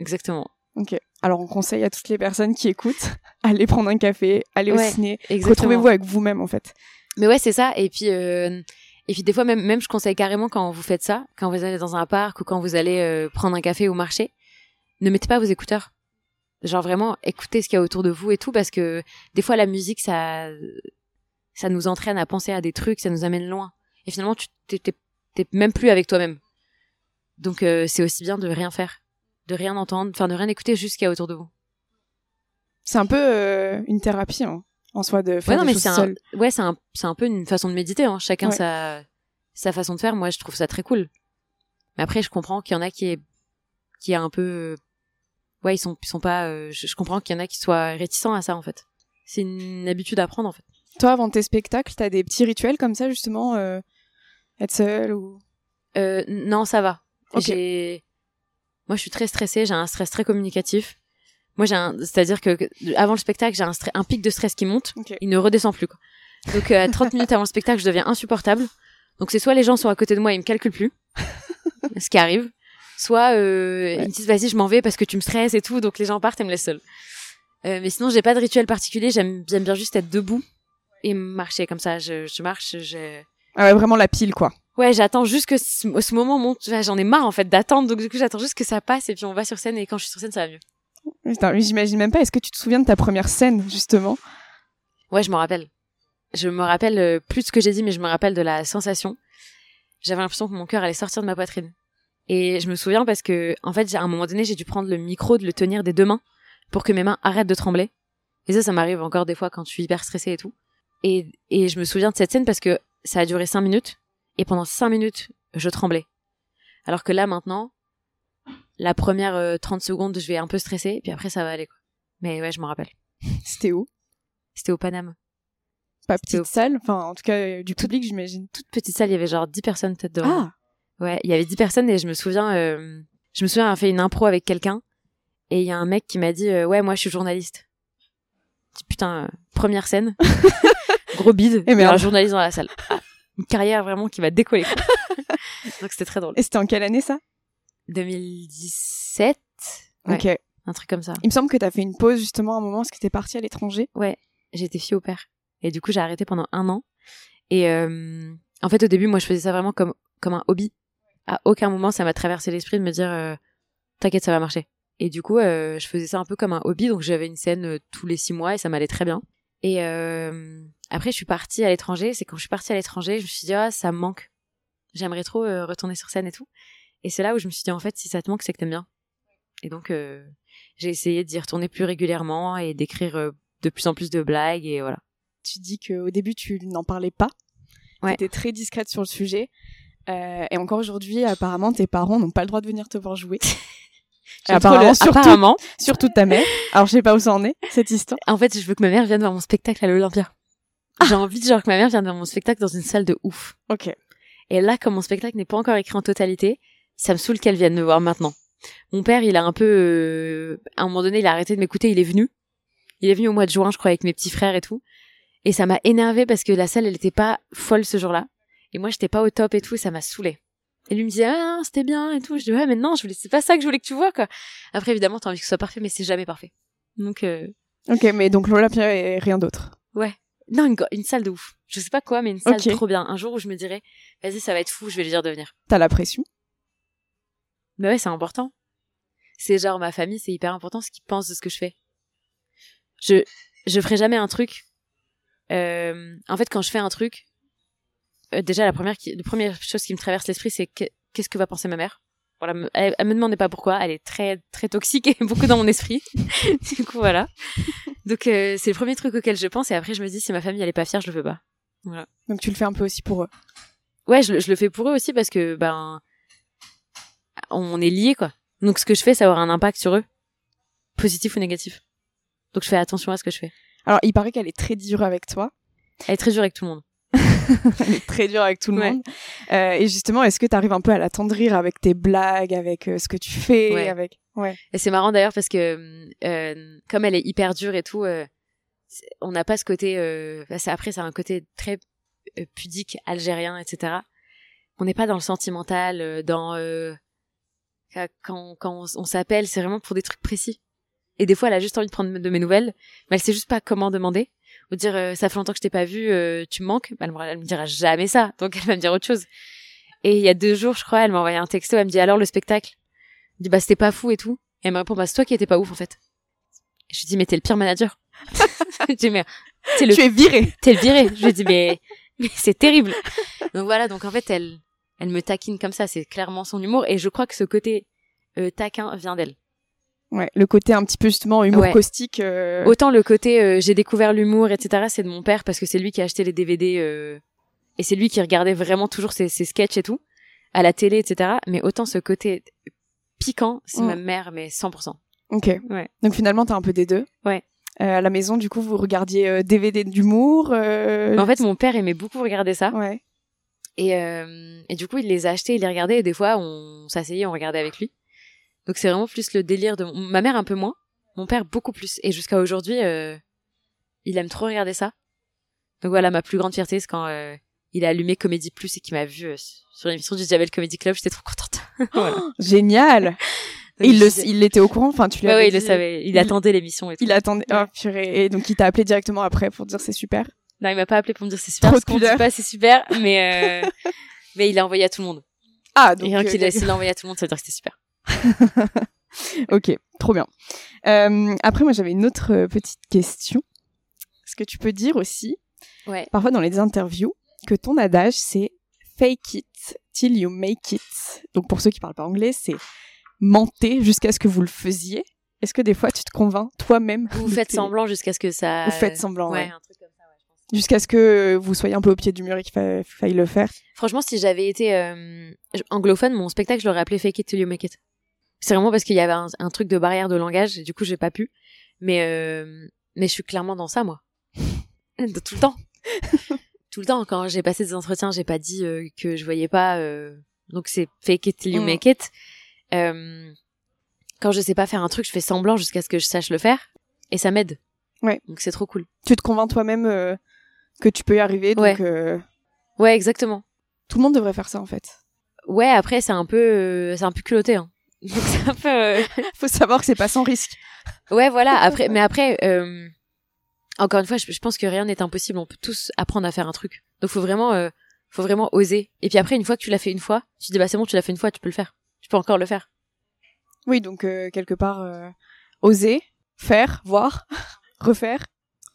Exactement. Ok. Alors, on conseille à toutes les personnes qui écoutent, allez prendre un café, allez au Ouais, ciné. Retrouvez-vous avec vous-même, en fait. Mais ouais, c'est ça. Et puis, et puis des fois même, même je conseille carrément quand vous faites ça, quand vous allez dans un parc ou quand vous allez euh, prendre un café au marché, ne mettez pas vos écouteurs. Genre vraiment, écoutez ce qu'il y a autour de vous et tout, parce que des fois la musique, ça, ça nous entraîne à penser à des trucs, ça nous amène loin. Et finalement, tu t'es, même plus avec toi-même. Donc euh, c'est aussi bien de rien faire, de rien entendre, enfin de rien écouter, juste ce qu'il y a autour de vous. C'est un peu euh, une thérapie, hein, en soi, de faire Ouais, non, des mais choses c'est un, seul. ouais, c'est un, c'est un peu une façon de méditer, hein. Chacun Ouais. sa, sa façon de faire. Moi, je trouve ça très cool. Mais après, je comprends qu'il y en a qui est, qui est un peu, ouais, ils sont, ils sont pas, euh, je, je comprends qu'il y en a qui soient réticents à ça, en fait. C'est une habitude à prendre, en fait. Toi, avant tes spectacles, t'as des petits rituels comme ça, justement, euh, être seul ou... Euh, non, ça va. Moi, je suis très stressée. J'ai un stress très communicatif. Moi, j'ai un, c'est-à-dire que, que avant le spectacle, j'ai un, stre- un pic de stress qui monte. Il ne redescend plus. Quoi. Donc euh, à 30 minutes avant le spectacle, je deviens insupportable. Donc c'est soit les gens sont à côté de moi et ils me calculent plus, ce qui arrive, soit euh, ils me disent vas-y je m'en vais parce que tu me stresses et tout, donc les gens partent et me laissent seule. Euh, mais sinon j'ai pas de rituel particulier, j'aime j'aime bien juste être debout et marcher comme ça. Je, je marche, je... Ah ouais, vraiment la pile, quoi. ouais j'attends juste que ce, ce moment monte. J'en ai marre en fait d'attendre, donc du coup j'attends juste que ça passe et puis on va sur scène et quand je suis sur scène ça va mieux. J'imagine même pas. Est-ce que tu te souviens de ta première scène, justement? Ouais, je me rappelle. Je me rappelle euh, plus de ce que j'ai dit, mais je me rappelle de la sensation. J'avais l'impression que mon cœur allait sortir de ma poitrine. Et je me souviens parce que, en fait, à un moment donné, j'ai dû prendre le micro, de le tenir des deux mains pour que mes mains arrêtent de trembler. Et ça, ça m'arrive encore des fois quand je suis hyper stressée et tout. Et, et je me souviens de cette scène parce que ça a duré cinq minutes. Et pendant cinq minutes, je tremblais. Alors que là, maintenant, la première euh, 30 secondes, je vais un peu stresser, puis après, ça va aller, quoi. Mais ouais, je me rappelle. C'était où? C'était au Paname. Pas petite au- salle, enfin en tout cas euh, du public, j'imagine. Toute petite salle, il y avait genre 10 personnes peut-être devant. Ah, Ouais, il y avait 10 personnes et je me souviens, euh, je me souviens avoir fait une impro avec quelqu'un et il y a un mec qui m'a dit, euh, ouais, moi je suis journaliste. Putain, euh, première scène, gros bide, Et et un journaliste dans la salle. Ah, une carrière vraiment qui va décoller. Donc c'était très drôle. et c'était en quelle année ça? 2017, ouais, Ok. un truc comme ça. Il me semble que t'as fait une pause justement à un moment parce que t'es partie à l'étranger. J'ai été fille au père et du coup j'ai arrêté pendant un an. Et euh, en fait au début moi je faisais ça vraiment comme comme un hobby. À aucun moment ça m'a traversé l'esprit de me dire euh, t'inquiète ça va marcher. Et du coup euh, je faisais ça un peu comme un hobby donc j'avais une scène tous les six mois et ça m'allait très bien. Et après je suis partie à l'étranger. C'est quand je suis partie à l'étranger je me suis dit ah ça me manque. J'aimerais trop retourner sur scène et tout. Et c'est là où je me suis dit en fait si ça te manque c'est que t'aimes bien. Et donc euh, j'ai essayé d'y retourner plus régulièrement et d'écrire euh, de plus en plus de blagues et voilà. Tu dis qu'au début tu n'en parlais pas. Ouais. T'étais très discrète sur le sujet. Euh, et encore aujourd'hui, apparemment, tes parents n'ont pas le droit de venir te voir jouer. Apparemment, le- surtout, apparemment, surtout ta mère. Alors, je sais pas où ça en est, cette histoire. en fait, je veux que ma mère vienne voir mon spectacle à l'Olympia. J'ai envie de genre que ma mère vienne voir mon spectacle dans une salle de ouf. Ok. Et là, comme mon spectacle n'est pas encore écrit en totalité, ça me saoule qu'elle vienne me voir maintenant. Mon père, il a un peu, euh, à un moment donné, il a arrêté de m'écouter, il est venu. Il est venu au mois de juin, je crois, avec mes petits frères et tout. Et ça m'a énervé parce que la salle, elle était pas folle ce jour-là. Et moi, j'étais pas au top et tout, et ça m'a saoulé. Et lui me disait, ah, c'était bien et tout. Je dis, ouais, mais non, je voulais, c'est pas ça que je voulais que tu vois, quoi. Après, évidemment, t'as envie que ce soit parfait, mais c'est jamais parfait. Donc, euh, Ok, mais donc l'Olympia et rien d'autre. non, une, salle de ouf. Je sais pas quoi, mais une salle trop bien. Un jour où je me dirais, vas-y, ça va être fou, je vais lui dire de venir. T'as la pression. Mais ouais, c'est important. C'est genre ma famille, c'est hyper important ce qu'ils pensent de ce que je fais. Je je ferai jamais un truc. euh, en fait, quand je fais un truc, euh, déjà la première qui, la première chose qui me traverse l'esprit, c'est que- qu'est-ce que va penser ma mère? Voilà, elle, elle me demandait pas pourquoi. Elle est très très toxique et beaucoup dans mon esprit. du coup voilà. Donc euh, c'est le premier truc auquel je pense et après je me dis si ma famille elle est pas fière, je le fais pas. Donc tu le fais un peu aussi pour eux. Ouais, je, le- je le fais pour eux aussi parce que ben on est liés quoi. Donc ce que je fais, ça aura un impact sur eux, positif ou négatif. Donc je fais attention à ce que je fais. Alors, il paraît qu'elle est très dure avec toi. Elle est très dure avec tout le monde. Elle est très dure avec tout le Ouais. monde. Euh, et justement, est-ce que tu arrives un peu à l'attendrir avec tes blagues, avec euh, ce que tu fais, Ouais. avec ouais. Et c'est marrant d'ailleurs parce que euh, comme elle est hyper dure et tout, on n'a pas ce côté. Bah, après, c'est un côté très pudique, algérien, etc. On n'est pas dans le sentimental, dans euh, quand quand on, s'appelle, c'est vraiment pour des trucs précis. Et des fois, elle a juste envie de prendre de mes nouvelles, mais elle sait juste pas comment demander. Ou dire euh, ça fait longtemps que je t'ai pas vu, euh, tu me manques. Bah, elle, me, elle me dira jamais ça, donc elle va me dire autre chose. Et il y a deux jours, je crois, elle m'a envoyé un texto, elle me dit alors le spectacle? Je dis bah c'était pas fou et tout. Et elle me répond bah c'est toi qui étais pas ouf en fait. Et je lui dis mais t'es le pire manager. je dis mais t'es le Tu es viré. t'es le viré. Je lui dis mais mais c'est terrible. Donc voilà donc en fait elle elle me taquine comme ça c'est clairement son humour et je crois que ce côté euh, taquin vient d'elle. Ouais, le côté un petit peu justement humour Ouais. caustique. euh, Autant le côté euh, j'ai découvert l'humour etc c'est de mon père parce que c'est lui qui a acheté les DVD et c'est lui qui regardait vraiment toujours ses, ses sketchs et tout à la télé etc. Mais autant ce côté piquant c'est Mm. ma mère mais 100%. Ok. Ouais. Donc finalement, t'as un peu des deux. Ouais. Euh, à la maison, du coup, vous regardiez euh, DVD d'humour. euh, En fait mon père aimait beaucoup regarder ça. ouais. Et, euh, et du coup, il les a achetés, il les regardait, et des fois, on s'asseyait, on regardait avec lui. Donc c'est vraiment plus le délire de ma mère un peu moins, mon père beaucoup plus. Et jusqu'à aujourd'hui, euh, il aime trop regarder ça. Donc voilà, ma plus grande fierté, c'est quand euh, il a allumé Comédie Plus et qu'il m'a vu euh, sur l'émission du Javel Comedy Club, j'étais trop contente. voilà. Génial. Donc, il le, disais- il était au courant. Enfin, tu lui Ouais, ouais, il le savait, il, il- attendait l'émission et tout. Il attendait. Oh purée. Et donc il t'a appelé directement après pour dire c'est super. Non, il m'a pas appelé pour me dire c'est super, Trop qu'on dit pas c'est super, mais euh, mais il a envoyé à tout le monde. Ah donc. et rien euh, qu'il a, s'il l'a envoyé à tout le monde, ça veut dire que c'était super. ok, trop bien. Euh, après, moi, j'avais une autre petite question. Est-ce que tu peux dire aussi, Ouais. parfois dans les interviews, que ton adage, c'est fake it till you make it. Donc, pour ceux qui parlent pas anglais, c'est mentez jusqu'à ce que vous le faisiez. Est-ce que des fois, tu te convaincs toi-même Vous faites tes- semblant jusqu'à ce que ça. Vous faites semblant, ouais. un truc comme ça, ouais. Jusqu'à ce que vous soyez un peu au pied du mur et qu'il fa- faille le faire. Franchement, si j'avais été euh, anglophone, mon spectacle, je l'aurais appelé Fake It Till You Make It. C'est vraiment parce qu'il y avait un, un truc de barrière de langage, et du coup, j'ai pas pu. Mais, euh, mais je suis clairement dans ça, moi. Tout le temps. tout le temps. Quand j'ai passé des entretiens, j'ai pas dit euh, que je voyais pas. donc c'est Fake It Till You Mm. Make It. Quand je sais pas faire un truc, je fais semblant jusqu'à ce que je sache le faire. Et ça m'aide. Ouais. Donc c'est trop cool. Tu te convaincs toi-même que tu peux y arriver. Donc, Ouais. euh, Ouais, exactement. tout le monde devrait faire ça, en fait. Ouais, après, c'est un peu, euh, c'est un peu culotté, hein. Donc c'est un peu, euh, Faut savoir que c'est pas sans risque. Ouais, voilà. Après, mais après, euh, encore une fois, je, je pense que rien n'est impossible. On peut tous apprendre à faire un truc. Donc, faut vraiment, euh, faut vraiment oser. Et puis après, une fois que tu l'as fait une fois, tu te dis bah c'est bon, tu l'as fait une fois, tu peux le faire. Tu peux encore le faire. Oui, donc euh, quelque part, oser, faire, voir, refaire.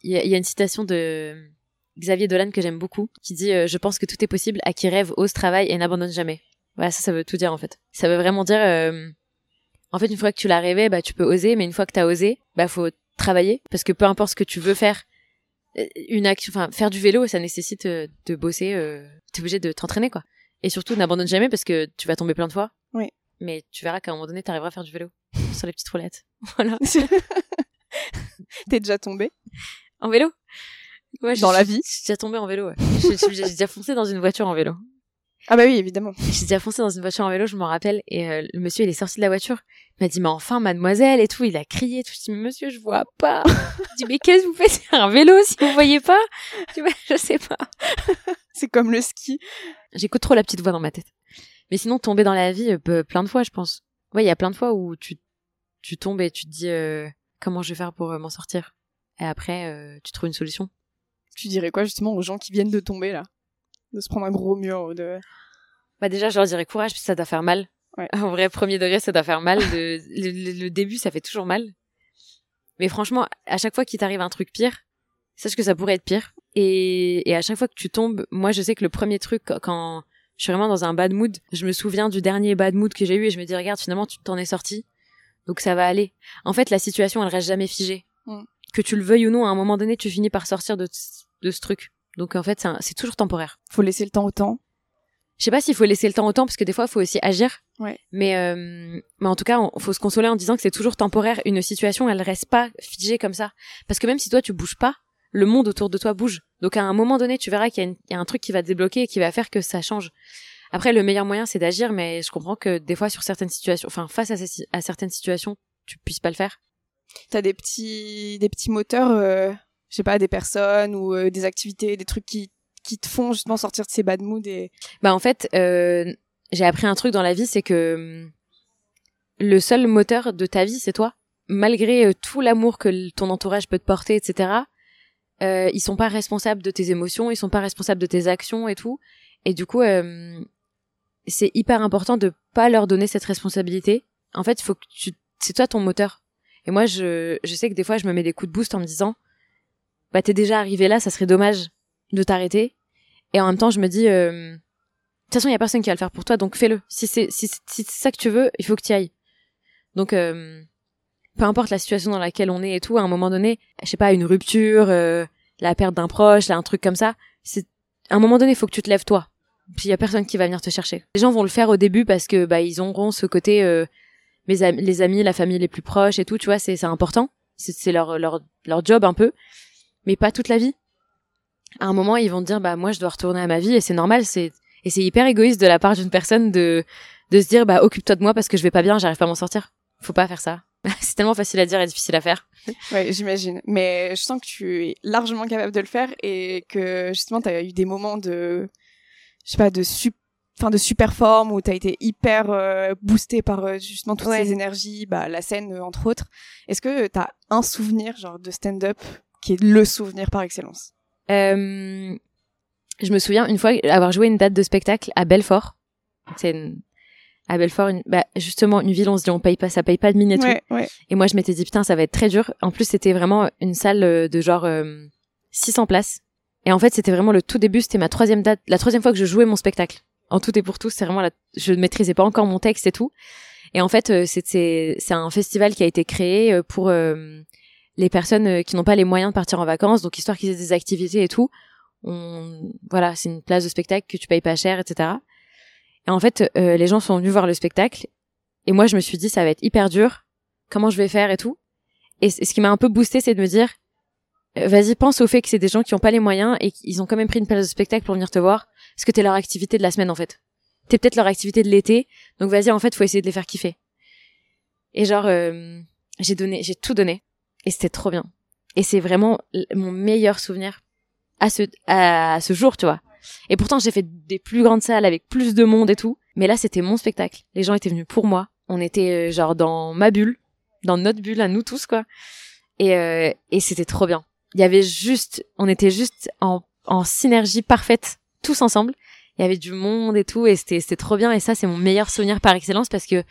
Il y, a, il y a une citation de Xavier Dolan que j'aime beaucoup, qui dit euh, je pense que tout est possible à qui rêve, ose, travaille et n'abandonne jamais. Voilà, ça, ça veut tout dire en fait. Ça veut vraiment dire, euh, en fait, une fois que tu l'as rêvé, bah tu peux oser, mais une fois que t'as osé, bah faut travailler parce que peu importe ce que tu veux faire, euh, une action, enfin faire du vélo, ça nécessite euh, de bosser. T'es obligé de t'entraîner quoi. Et surtout, n'abandonne jamais parce que tu vas tomber plein de fois. Oui. Mais tu verras qu'à un moment donné, t'arriveras à faire du vélo sur les petites roulettes. Voilà. T'es déjà tombé En vélo Ouais, Dans la vie suis déjà tombée en vélo, ouais. J'ai j'ai- j'ai déjà foncé dans une voiture en vélo. Ah bah oui, évidemment. J'ai déjà foncé dans une voiture en vélo, je m'en rappelle, et euh, le monsieur, il est sorti de la voiture. Il m'a dit, mais enfin, mademoiselle, et tout, il a crié, tout. Je dis, mais monsieur, je vois pas. Je dis, mais qu'est-ce que vous faites C'est un vélo, si vous voyez pas? Je dis, Ouais, je sais pas. C'est comme le ski. J'écoute trop la petite voix dans ma tête. Mais sinon, tomber dans la vie, euh, plein de fois, je pense. Ouais, il y a plein de fois où tu, tu tombes et tu te dis, euh, comment je vais faire pour euh, m'en sortir? Et après, tu trouves une solution. Tu dirais quoi justement aux gens qui viennent de tomber là? De se prendre un gros mur de... Bah déjà, je leur dirais courage, que ça doit faire mal. Ouais. En vrai, premier degré, ça doit faire mal. Le, le, le- le début, ça fait toujours mal. Mais franchement, à chaque fois qu'il t'arrive un truc pire, sache que ça pourrait être pire. Et, et à chaque fois que tu tombes, moi, je sais que le premier truc, quand je suis vraiment dans un bad mood, je me souviens du dernier bad mood que j'ai eu et je me dis, regarde, finalement, tu t'en es sorti. Donc ça va aller. En fait, la situation, elle reste jamais figée. Mm. Que tu le veuilles ou non, à un moment donné, tu finis par sortir de, de ce truc. Donc en fait, c'est toujours temporaire. Faut laisser le temps au temps. Je sais pas s'il faut laisser le temps au temps parce que des fois il faut aussi agir. Ouais. Mais euh, mais en tout cas, il faut se consoler en disant que c'est toujours temporaire. Une situation, elle reste pas figée comme ça. Parce que même si toi tu bouges pas, le monde autour de toi bouge. Donc à un moment donné, tu verras qu'il y, a y un truc qui va te débloquer et qui va faire que ça change. Après, le meilleur moyen, c'est d'agir, mais je comprends que des fois sur certaines situations, enfin face à, ces- à certaines situations, tu puisses pas le faire. T'as des petits, des petits moteurs, euh, je sais pas, des personnes ou euh, des activités, des trucs qui, qui te font justement sortir de ces bad moods et... Bah en fait, euh, j'ai appris un truc dans la vie, c'est que hum, le seul moteur de ta vie, c'est toi. Malgré tout l'amour que ton entourage peut te porter, etc. Euh, ils sont pas responsables de tes émotions, ils sont pas responsables de tes actions et tout. Et du coup, c'est hyper important de pas leur donner cette responsabilité. En fait, faut que tu, c'est toi ton moteur. Et moi, je, sais que des fois, je me mets des coups de boost en me disant, bah t'es déjà arrivé là, ça serait dommage de t'arrêter. Et en même temps, je me dis, euh, de toute façon, il y a personne qui va le faire pour toi, donc fais-le. Si c'est si, si ça que tu veux, il faut que tu ailles. Donc, euh, peu importe la situation dans laquelle on est et tout, à un moment donné, je sais pas, une rupture, euh, la perte d'un proche, là, un truc comme ça, c'est à un moment donné, il faut que tu te lèves toi. Puis il y a personne qui va venir te chercher. Les gens vont le faire au début parce que bah ils auront ce côté mes les amis, la famille les plus proches et tout, tu vois, c'est important. C'est leur leur leur job un peu, mais pas toute la vie. À un moment, ils vont te dire bah moi je dois retourner à ma vie et c'est normal, c'est et c'est hyper égoïste de la part d'une personne de de se dire bah occupe-toi de moi parce que je vais pas bien, j'arrive pas à m'en sortir. Faut pas faire ça. c'est tellement facile à dire et difficile à faire. Ouais, j'imagine. Mais je sens que tu es largement capable de le faire et que justement, t'as eu des moments de, je sais pas, de sup, enfin de super forme où t'as été hyper euh, boosté par euh, justement toutes Ouais. ces énergies, bah la scène euh, entre autres. Est-ce que t'as un souvenir genre de stand-up qui est le souvenir par excellence? Euh, je me souviens une fois avoir joué une date de spectacle à Belfort. C'est une- à Belfort, une, bah, justement une ville, on se dit on paye pas, ça paye pas de mine et Ouais, tout. ouais. Et moi je m'étais dit putain ça va être très dur. En plus c'était vraiment une salle euh, de genre euh, 600 places. Et en fait c'était vraiment le tout début, c'était ma troisième date, la troisième fois que je jouais mon spectacle. En tout et pour tout, c'est vraiment la, je ne maîtrisais pas encore mon texte et tout. Et en fait euh, c'est un festival qui a été créé euh, pour euh, les personnes qui n'ont pas les moyens de partir en vacances, donc histoire qu'ils aient des activités et tout. On, voilà, c'est une place de spectacle que tu payes pas cher, etc. Et en fait, les gens sont venus voir le spectacle. Et moi, je me suis dit, ça va être hyper dur. Comment je vais faire et tout. Et ce qui m'a un peu boosté, c'est de me dire, vas-y, pense au fait que c'est des gens qui ont pas les moyens et qu'ils ont quand même pris une place de spectacle pour venir te voir. Parce que t'es leur activité de la semaine, en fait? T'es peut-être leur activité de l'été. Donc vas-y, en fait, faut essayer de les faire kiffer. Et genre, euh, j'ai donné, j'ai tout donné. Et c'était trop bien. Et c'est vraiment mon meilleur souvenir à ce, jour, tu vois. Et pourtant, j'ai fait des plus grandes salles avec plus de monde et tout. Mais là, c'était mon spectacle. Les gens étaient venus pour moi. On était euh, genre dans ma bulle, dans notre bulle à nous tous, quoi. Et, euh, et c'était trop bien. Il y avait juste, on était juste en, en synergie parfaite, tous ensemble. Il y avait du monde et tout, et c'était, c'était trop bien. Et ça, c'est mon meilleur souvenir par excellence parce que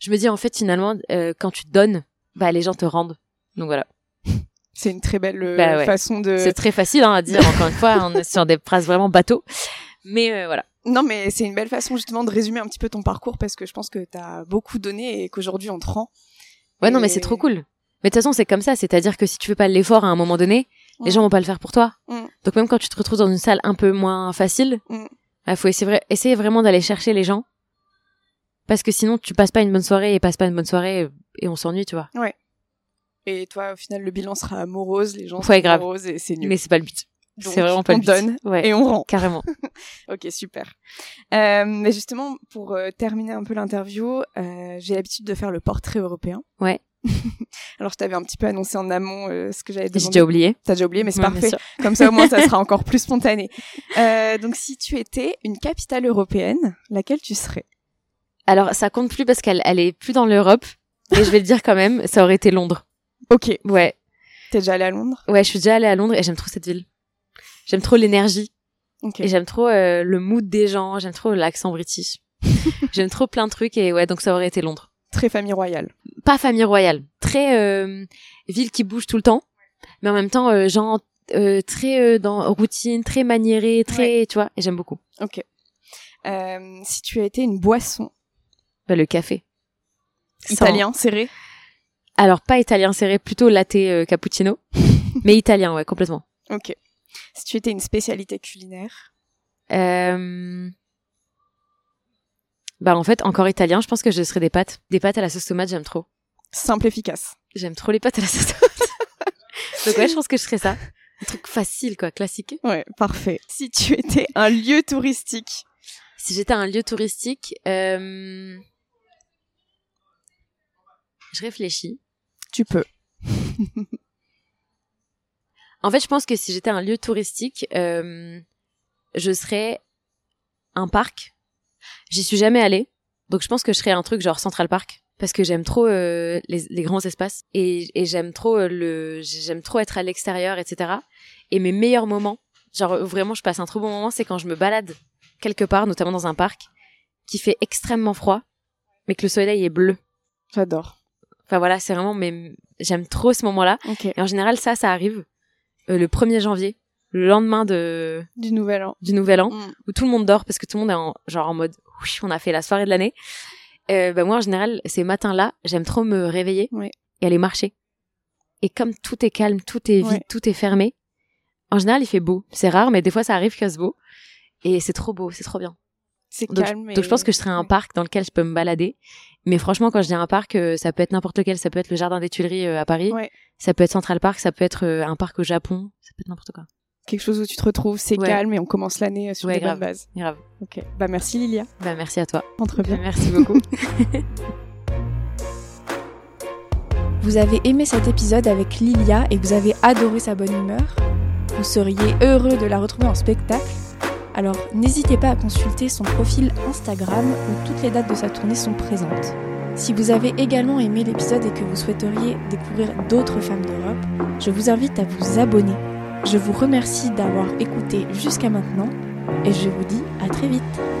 je me dis, en fait, finalement, euh, quand tu donnes, bah, les gens te rendent. Donc voilà. C'est une très belle euh, Bah ouais. façon de. C'est très facile hein, à dire, encore une fois, on est sur des phrases vraiment bateaux. Mais euh, voilà. Non, mais c'est une belle façon justement de résumer un petit peu ton parcours parce que je pense que t'as beaucoup donné et qu'aujourd'hui on te rend. Ouais, non, mais c'est trop cool. Mais de toute façon, c'est comme ça. C'est-à-dire que si tu fais pas l'effort à un moment donné, les Mm. gens vont pas le faire pour toi. Mm. Donc même quand tu te retrouves dans une salle un peu moins facile, Mm. il faut essayer, vra- essayer vraiment d'aller chercher les gens. Parce que sinon, tu passes pas une bonne soirée et passes pas une bonne soirée et on s'ennuie, tu vois. Et toi, au final, le bilan sera morose, les gens Ouais, seront grave. moroses et c'est nul. Mais c'est pas le but. C'est vraiment pas on le but. donne Ouais. et on rend. Carrément. Ok, super. Euh, mais justement, pour euh, terminer un peu l'interview, euh, j'ai l'habitude de faire le portrait européen. Ouais. Alors, je t'avais un petit peu annoncé en amont euh, ce que j'allais te J'ai déjà oublié. T'as déjà oublié, mais c'est Ouais, parfait. Comme ça, au moins, ça sera encore plus spontané. Euh, donc, si tu étais une capitale européenne, laquelle tu serais? Alors, ça compte plus parce qu'elle elle est plus dans l'Europe. Et je vais le dire quand même, ça aurait été Londres. Ok. Ouais. T'es déjà allée à Londres? Ouais, je suis déjà allée à Londres et j'aime trop cette ville. J'aime trop l'énergie. Ok. Et j'aime trop euh, le mood des gens, j'aime trop l'accent british. j'aime trop plein de trucs et ouais, donc ça aurait été Londres. Très famille royale. Pas famille royale, très euh, ville qui bouge tout le temps, mais en même temps euh, gens euh, très euh, dans routine, très maniéré, très, tu vois, et j'aime beaucoup. Ok. Euh, si tu as été une boisson? Bah, le café. Sans- italien serré? Alors pas italien serré, plutôt latte euh, cappuccino, mais italien, ouais, complètement. Ok. Si tu étais une spécialité culinaire? Euh... Bah en fait, encore italien, je pense que je serais des pâtes. Des pâtes à la sauce tomate, j'aime trop. simple efficace. J'aime trop les pâtes à la sauce tomate. Donc ouais, je pense que je serais ça. Un truc facile, quoi, classique. Ouais, parfait. Si tu étais un lieu touristique Si j'étais un lieu touristique, euh... je réfléchis. tu peux. En fait, je pense que si j'étais un lieu touristique, euh, je serais un parc. J'y suis jamais allée, donc je pense que je serais un truc genre Central Park parce que j'aime trop euh, les, les grands espaces et, et j'aime trop euh, le j'aime trop être à l'extérieur, etc. Et mes meilleurs moments, genre vraiment je passe un trop bon moment, c'est quand je me balade quelque part, notamment dans un parc qui fait extrêmement froid, mais que le soleil est bleu. J'adore. Enfin voilà, c'est vraiment mais j'aime trop ce moment-là. Et en général, ça, ça arrive euh, le 1er janvier, le lendemain de, Du nouvel an. du Nouvel An, Mm. où tout le monde dort parce que tout le monde est en, genre en mode, oui, on a fait la soirée de l'année. Euh, bah moi, en général, ces matins-là, j'aime trop me réveiller Ouais. et aller marcher. Et comme tout est calme, tout est vide, Ouais. tout est fermé, en général, il fait beau. C'est rare, mais des fois, ça arrive qu'il fasse beau. Et c'est trop beau, c'est trop bien. C'est Donc, calme. Donc je pense que je serais un Ouais. parc dans lequel je peux me balader. Mais franchement, quand je dis un parc, euh, ça peut être n'importe lequel. Ça peut être le jardin des Tuileries euh, à Paris. Ouais. Ça peut être Central Park. Ça peut être euh, un parc au Japon. Ça peut être n'importe quoi. Quelque chose où tu te retrouves, c'est Ouais. calme et on commence l'année euh, sur Ouais, des grave. bonnes bases. Grave. Ok. Bah merci Lilia. Bah, merci à toi. Entre bien. Merci beaucoup. Vous avez aimé cet épisode avec Lilia et vous avez adoré sa bonne humeur? Vous seriez heureux de la retrouver en spectacle? Alors n'hésitez pas à consulter son profil Instagram où toutes les dates de sa tournée sont présentes. Si vous avez également aimé l'épisode et que vous souhaiteriez découvrir d'autres femmes d'Europe, je vous invite à vous abonner. Je vous remercie d'avoir écouté jusqu'à maintenant et je vous dis à très vite.